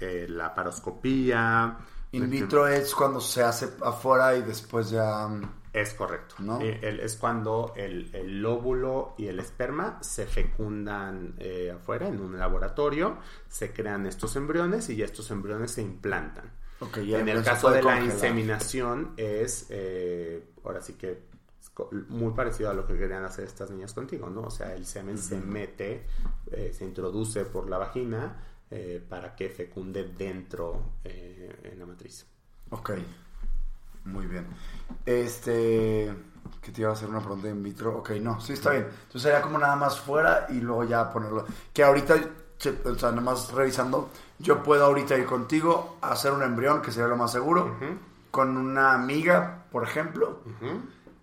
eh, la paroscopía. In vitro es cuando se hace afuera y después ya... Mm, es correcto. ¿no? es cuando el, el, óvulo y el esperma se fecundan afuera en un laboratorio, se crean estos embriones y ya estos embriones se implantan en el caso de la inseminación es, eh, ahora sí que muy parecido a lo que querían hacer estas niñas contigo, ¿no? O sea, el semen se mete, eh, se introduce por la vagina eh, para que fecunde dentro en la matriz. Ok, muy bien. Este, que te iba a hacer una pregunta in vitro. Ok, no, sí está bien. Entonces sería como nada más fuera y luego ya ponerlo. Que ahorita, o sea, nada más revisando yo puedo ahorita ir contigo a hacer un embrión, que sería lo más seguro, con una amiga, por ejemplo,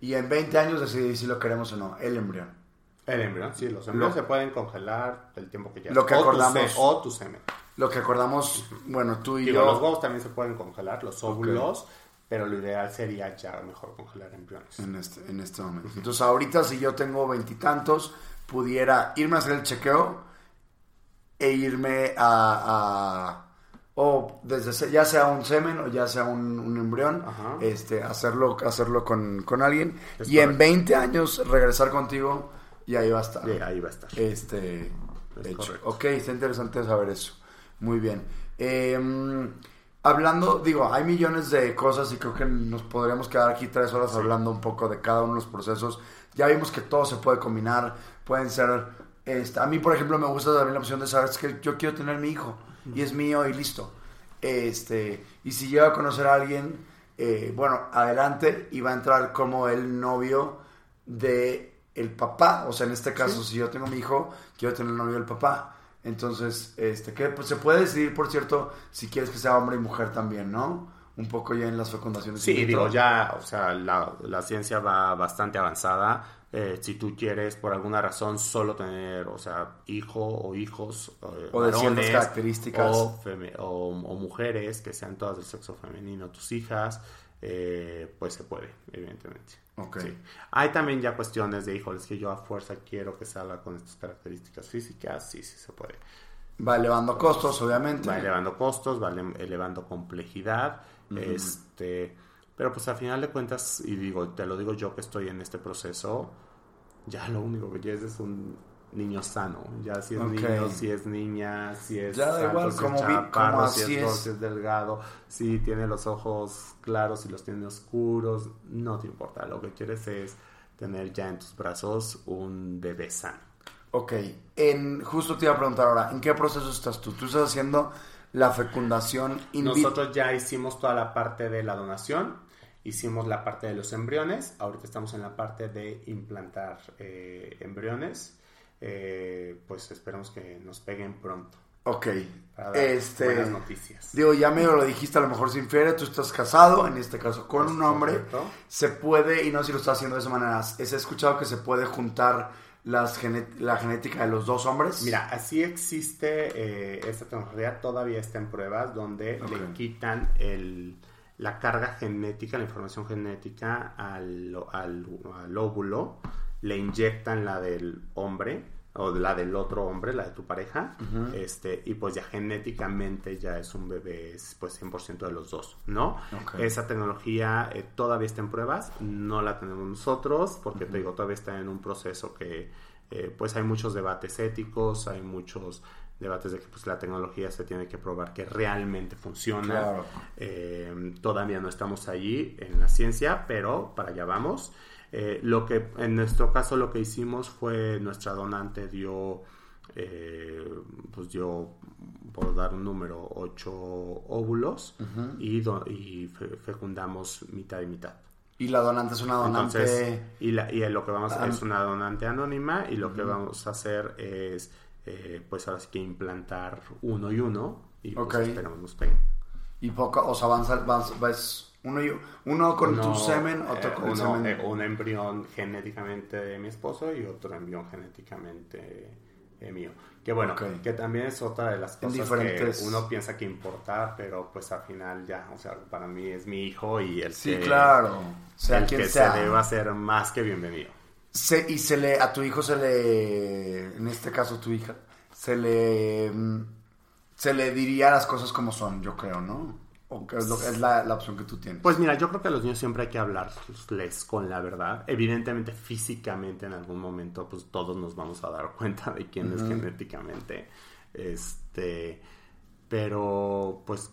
y en 20 años decidir si lo queremos o no, el embrión. El embrión, sí, los embriones se pueden congelar el tiempo que ya Lo que acordamos. O tu, semen. Lo que acordamos, bueno, tú y yo. Los huevos también se pueden congelar, los óvulos. Pero lo ideal sería ya mejor congelar embriones. En este, en este momento. Entonces, ahorita, si yo tengo veintitantos, pudiera irme a hacer el chequeo e irme a, o desde ya sea un semen o ya sea un, embrión, este, hacerlo, hacerlo con, alguien y en 20 años regresar contigo y ahí va a estar. ahí va a estar. Este, hecho. Ok, está interesante saber eso. Muy bien. Em, hablando, digo, hay millones de cosas y creo que nos podríamos quedar aquí tres horas hablando un poco de cada uno de los procesos. Ya vimos que todo se puede combinar, pueden ser, este, a mí por ejemplo me gusta también la opción de saber que yo quiero tener mi hijo y es mío y listo. Este, y si llego a conocer a alguien, eh, bueno, adelante y va a entrar como el novio de el papá, o sea, en este caso, si yo tengo mi hijo, quiero tener el novio del papá. Entonces, este, que pues, se puede decidir, por cierto, si quieres que sea hombre y mujer también, ¿no? Un poco ya en las fecundaciones. Sí, digo, ya, o sea, la, la ciencia va bastante avanzada. Eh, si tú quieres, por alguna razón, solo tener, o sea, hijo o hijos, eh, o de ciertas características. O, o, mujeres que sean todas del sexo femenino, tus hijas, eh, pues se puede, evidentemente. Okay. Hay también ya cuestiones de, híjoles, que yo a fuerza quiero que salga con estas características físicas, sí, sí se puede. Va elevando costos, obviamente. Va elevando costos, va elevando complejidad, este, pero pues al final de cuentas, y digo, te lo digo yo que estoy en este proceso, ya lo único que quieres es un niño sano. Ya si es niño, si es niña, si es ya da igual, como, chaparro, si es, si es delgado, si tiene los ojos claros, si los tiene oscuros, no te importa. Lo que quieres es tener ya en tus brazos un bebé sano. Ok, en, justo te iba a preguntar ahora, ¿en qué proceso estás tú? ¿Tú estás haciendo la fecundación in Nosotros ya hicimos toda la parte de la donación, hicimos la parte de los embriones, ahorita estamos en la parte de implantar eh, embriones eh, pues esperamos que nos peguen pronto. Ok. este, buenas noticias. Digo, ya medio lo dijiste, a lo mejor sin fiere, tú estás casado, en este caso con un hombre. Se puede, y no sé si lo está haciendo de esa manera, he escuchado que se puede juntar las la genética de los dos hombres. Mira, así existe eh, esta tecnología, todavía está en pruebas, donde le quitan el, la carga genética, la información genética al, al, al óvulo, le inyectan la del hombre o la del otro hombre, la de tu pareja, este, y pues ya genéticamente ya es un bebé pues 100% de los dos, ¿no? Esa tecnología eh, todavía está en pruebas, no la tenemos nosotros, porque te digo, todavía está en un proceso que eh, pues hay muchos debates éticos, hay muchos debates de que pues la tecnología se tiene que probar que realmente funciona. Eh, todavía no estamos allí en la ciencia, pero para allá vamos. Eh, lo que en nuestro caso lo que hicimos fue nuestra donante dio eh, pues dio por dar un número ocho óvulos y, y fecundamos mitad y mitad y la donante es una donante y, y lo que vamos a hacer es una donante anónima y lo que vamos a hacer es eh, pues ahora sí que implantar uno y uno y pues esperamos nos peguen y poco o sea avanza, avanza, uno, uno con tu semen, otro eh, con el semen. Eh, un embrión genéticamente de mi esposo y otro embrión genéticamente eh, mío. Que bueno, que también es otra de las cosas que uno piensa que importa, pero pues al final ya, o sea, para mí es mi hijo y el sí, claro. Sea el que se debe hacer más que bienvenido. Se, y se le, a tu hijo se le, en este caso tu hija, se le, mm, se le diría las cosas como son, yo creo, ¿no? es, la, opción que tú tienes? Pues mira, yo creo que a los niños siempre hay que hablarles con la verdad. Evidentemente, físicamente, en algún momento, pues todos nos vamos a dar cuenta de quién es genéticamente. Este. Pero, pues,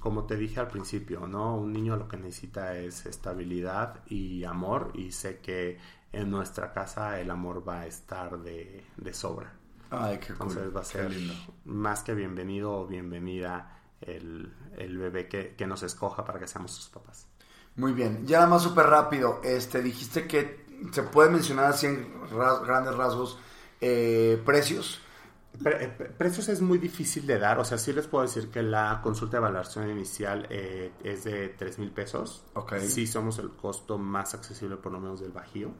como te dije al principio, ¿no? Un niño lo que necesita es estabilidad y amor. Y sé que en nuestra casa el amor va a estar de, sobra. Ay, qué Entonces va a ser más que bienvenido o bienvenida el, el bebé que, que, nos escoja para que seamos sus papás. Muy bien, ya más súper rápido, este, dijiste que se puede mencionar así en grandes rasgos eh, precios. Eh, precios es muy difícil de dar, o sea, sí les puedo decir que la consulta de valoración inicial eh, es de 3 mil pesos. Okay. Sí somos el costo más accesible por lo menos del Bajío,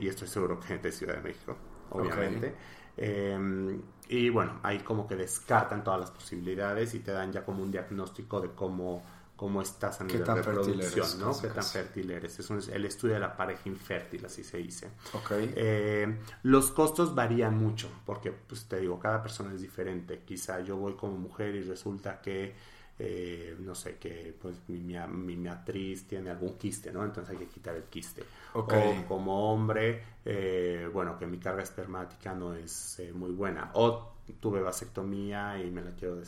y estoy seguro que de Ciudad de México, obviamente. Em, y bueno, ahí como que descartan todas las posibilidades y te dan ya como un diagnóstico de cómo, cómo estás a nivel de reproducción, ¿no? Qué tan fértil eres. Es el estudio de la pareja infértil, así se dice. Eh, los costos varían mucho, porque, pues te digo, cada persona es diferente. Quizá yo voy como mujer y resulta que eh, no sé, que pues mi, mi, matriz tiene algún quiste, ¿no? Entonces hay que quitar el quiste. O como hombre, eh, bueno, que mi carga espermática no es eh, muy buena. O tuve vasectomía y me la quiero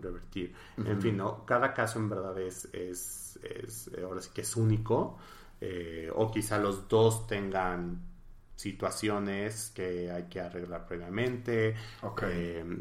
revertir. En fin, ¿no? Cada caso en verdad es, es, es ahora sí que es único. o quizá los dos tengan situaciones que hay que arreglar previamente.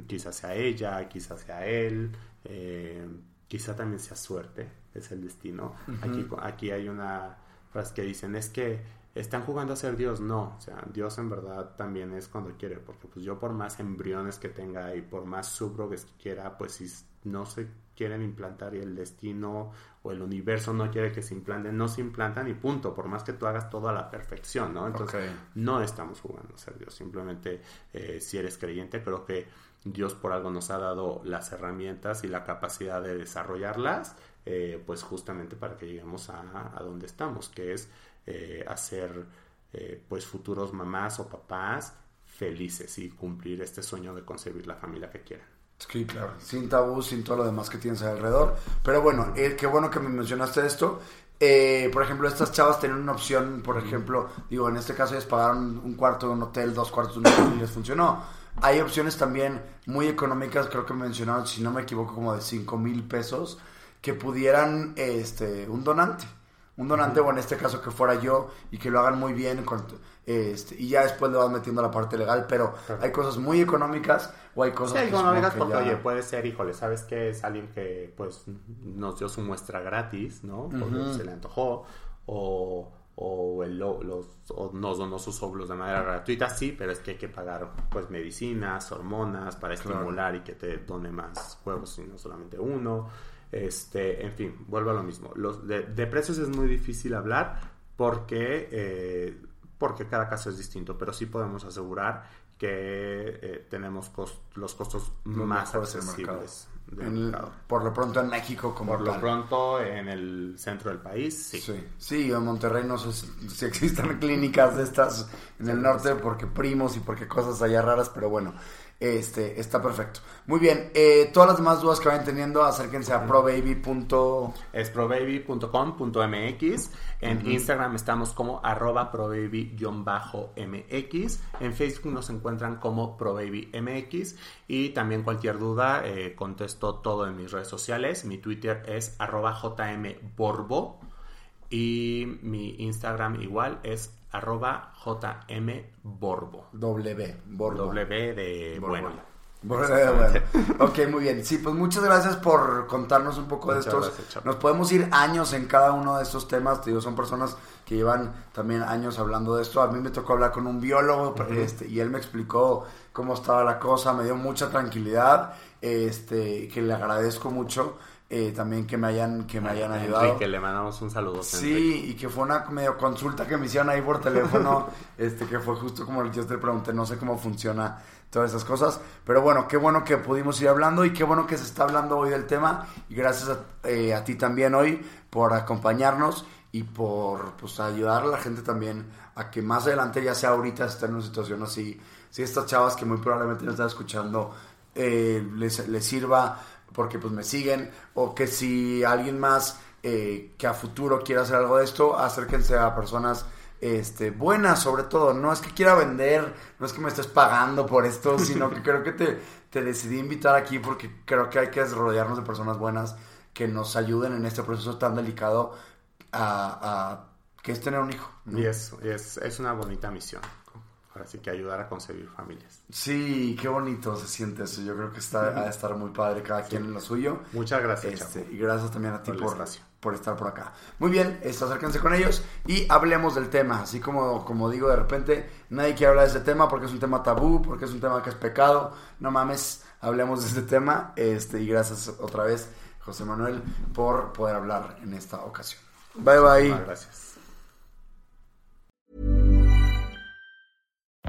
quizás sea ella, quizás sea él. Eh, quizá también sea suerte, es el destino. aquí, aquí hay una frase que dicen, es que están jugando a ser Dios, no, o sea, Dios en verdad también es cuando quiere, porque pues yo por más embriones que tenga y por más subrogues que quiera, pues si no se quieren implantar y el destino o el universo no quiere que se implanten, no se implantan y punto, por más que tú hagas todo a la perfección, ¿no? Entonces, no estamos jugando a ser Dios, simplemente eh, si eres creyente, creo que Dios por algo nos ha dado las herramientas y la capacidad de desarrollarlas, eh, pues justamente para que lleguemos a, a donde estamos, que es eh, hacer eh, pues futuros mamás o papás felices y cumplir este sueño de concebir la familia que quieran. Sí, claro, sin tabú, sin todo lo demás que tienes alrededor. Pero bueno, qué bueno que me mencionaste esto. por ejemplo, estas chavas tienen una opción, por ejemplo, digo, en este caso ellas pagaron un cuarto de un hotel, dos cuartos de un hotel y les funcionó hay opciones también muy económicas, creo que mencionaron, si no me equivoco, como de 5 mil pesos, que pudieran, este, un donante. Un donante, o en este caso que fuera yo, y que lo hagan muy bien, este, y ya después le vas metiendo la parte legal, pero hay cosas muy económicas o hay cosas sí, económicas porque, oye, puede ser, híjole, ¿sabes qué? Es alguien que, pues, nos dio su muestra gratis, ¿no? Porque se le antojó, o o, el, los, nos donó sus óvulos de manera gratuita, sí, pero es que hay que pagar pues medicinas, hormonas para estimular y que te done más huevos y no solamente uno. Este, en fin, vuelvo a lo mismo. Los, de, precios es muy difícil hablar porque, eh, porque cada caso es distinto, pero sí podemos asegurar que eh, tenemos los costos más accesibles por lo pronto en México como Por lo pronto en el centro del país, sí. Sí, en Monterrey no sé si, existen clínicas de estas en el norte porque primos y porque cosas allá raras, pero bueno, este, está perfecto. Muy bien, eh, todas las demás dudas que vayan teniendo, acérquense a probaby. Es probaby.com.mx. En Instagram estamos como arroba probaby-mx. En Facebook nos encuentran como probabymx. Y también cualquier duda, eh, contesto todo en mis redes sociales. Mi Twitter es arroba jmborbo. Y mi Instagram igual es arroba jmborbo. W, borbo. W de bueno. Bueno, ok, muy bien. Sí, pues muchas gracias por contarnos un poco de estos. Nos podemos ir años en cada uno de estos temas. digo, son personas que llevan también años hablando de esto. A mí me tocó hablar con un biólogo este, y él me explicó cómo estaba la cosa. Me dio mucha tranquilidad, este, que le agradezco mucho. Eh, también que me hayan, que me hayan ayudado. que le mandamos un saludo. Sí, y que fue una medio consulta que me hicieron ahí por teléfono, este que fue justo como yo te pregunté, no sé cómo funciona todas esas cosas, pero bueno, qué bueno que pudimos ir hablando y qué bueno que se está hablando hoy del tema y gracias a, eh, a ti también hoy por acompañarnos y por pues, ayudar a la gente también a que más adelante, ya sea ahorita, estén en una situación así, si estas chavas que muy probablemente nos están escuchando eh, les, les sirva porque pues me siguen, o que si alguien más eh, que a futuro quiera hacer algo de esto, acérquense a personas este, buenas sobre todo. No es que quiera vender, no es que me estés pagando por esto, sino que creo que te, te decidí invitar aquí porque creo que hay que rodearnos de personas buenas que nos ayuden en este proceso tan delicado a, que es tener un hijo. Y es, es, es una bonita misión. Así que ayudar a concebir familias. Sí, qué bonito se siente eso. Yo creo que está a estar muy padre cada quien en lo suyo. Muchas gracias. Este, y gracias también a ti por, por, estar por acá. Muy bien, esto, acérquense con ellos y hablemos del tema. Así como, como digo, de repente nadie quiere hablar de ese tema porque es un tema tabú, porque es un tema que es pecado. No mames, hablemos de este tema. Este, y gracias otra vez, José Manuel, por poder hablar en esta ocasión. Bye bye. gracias.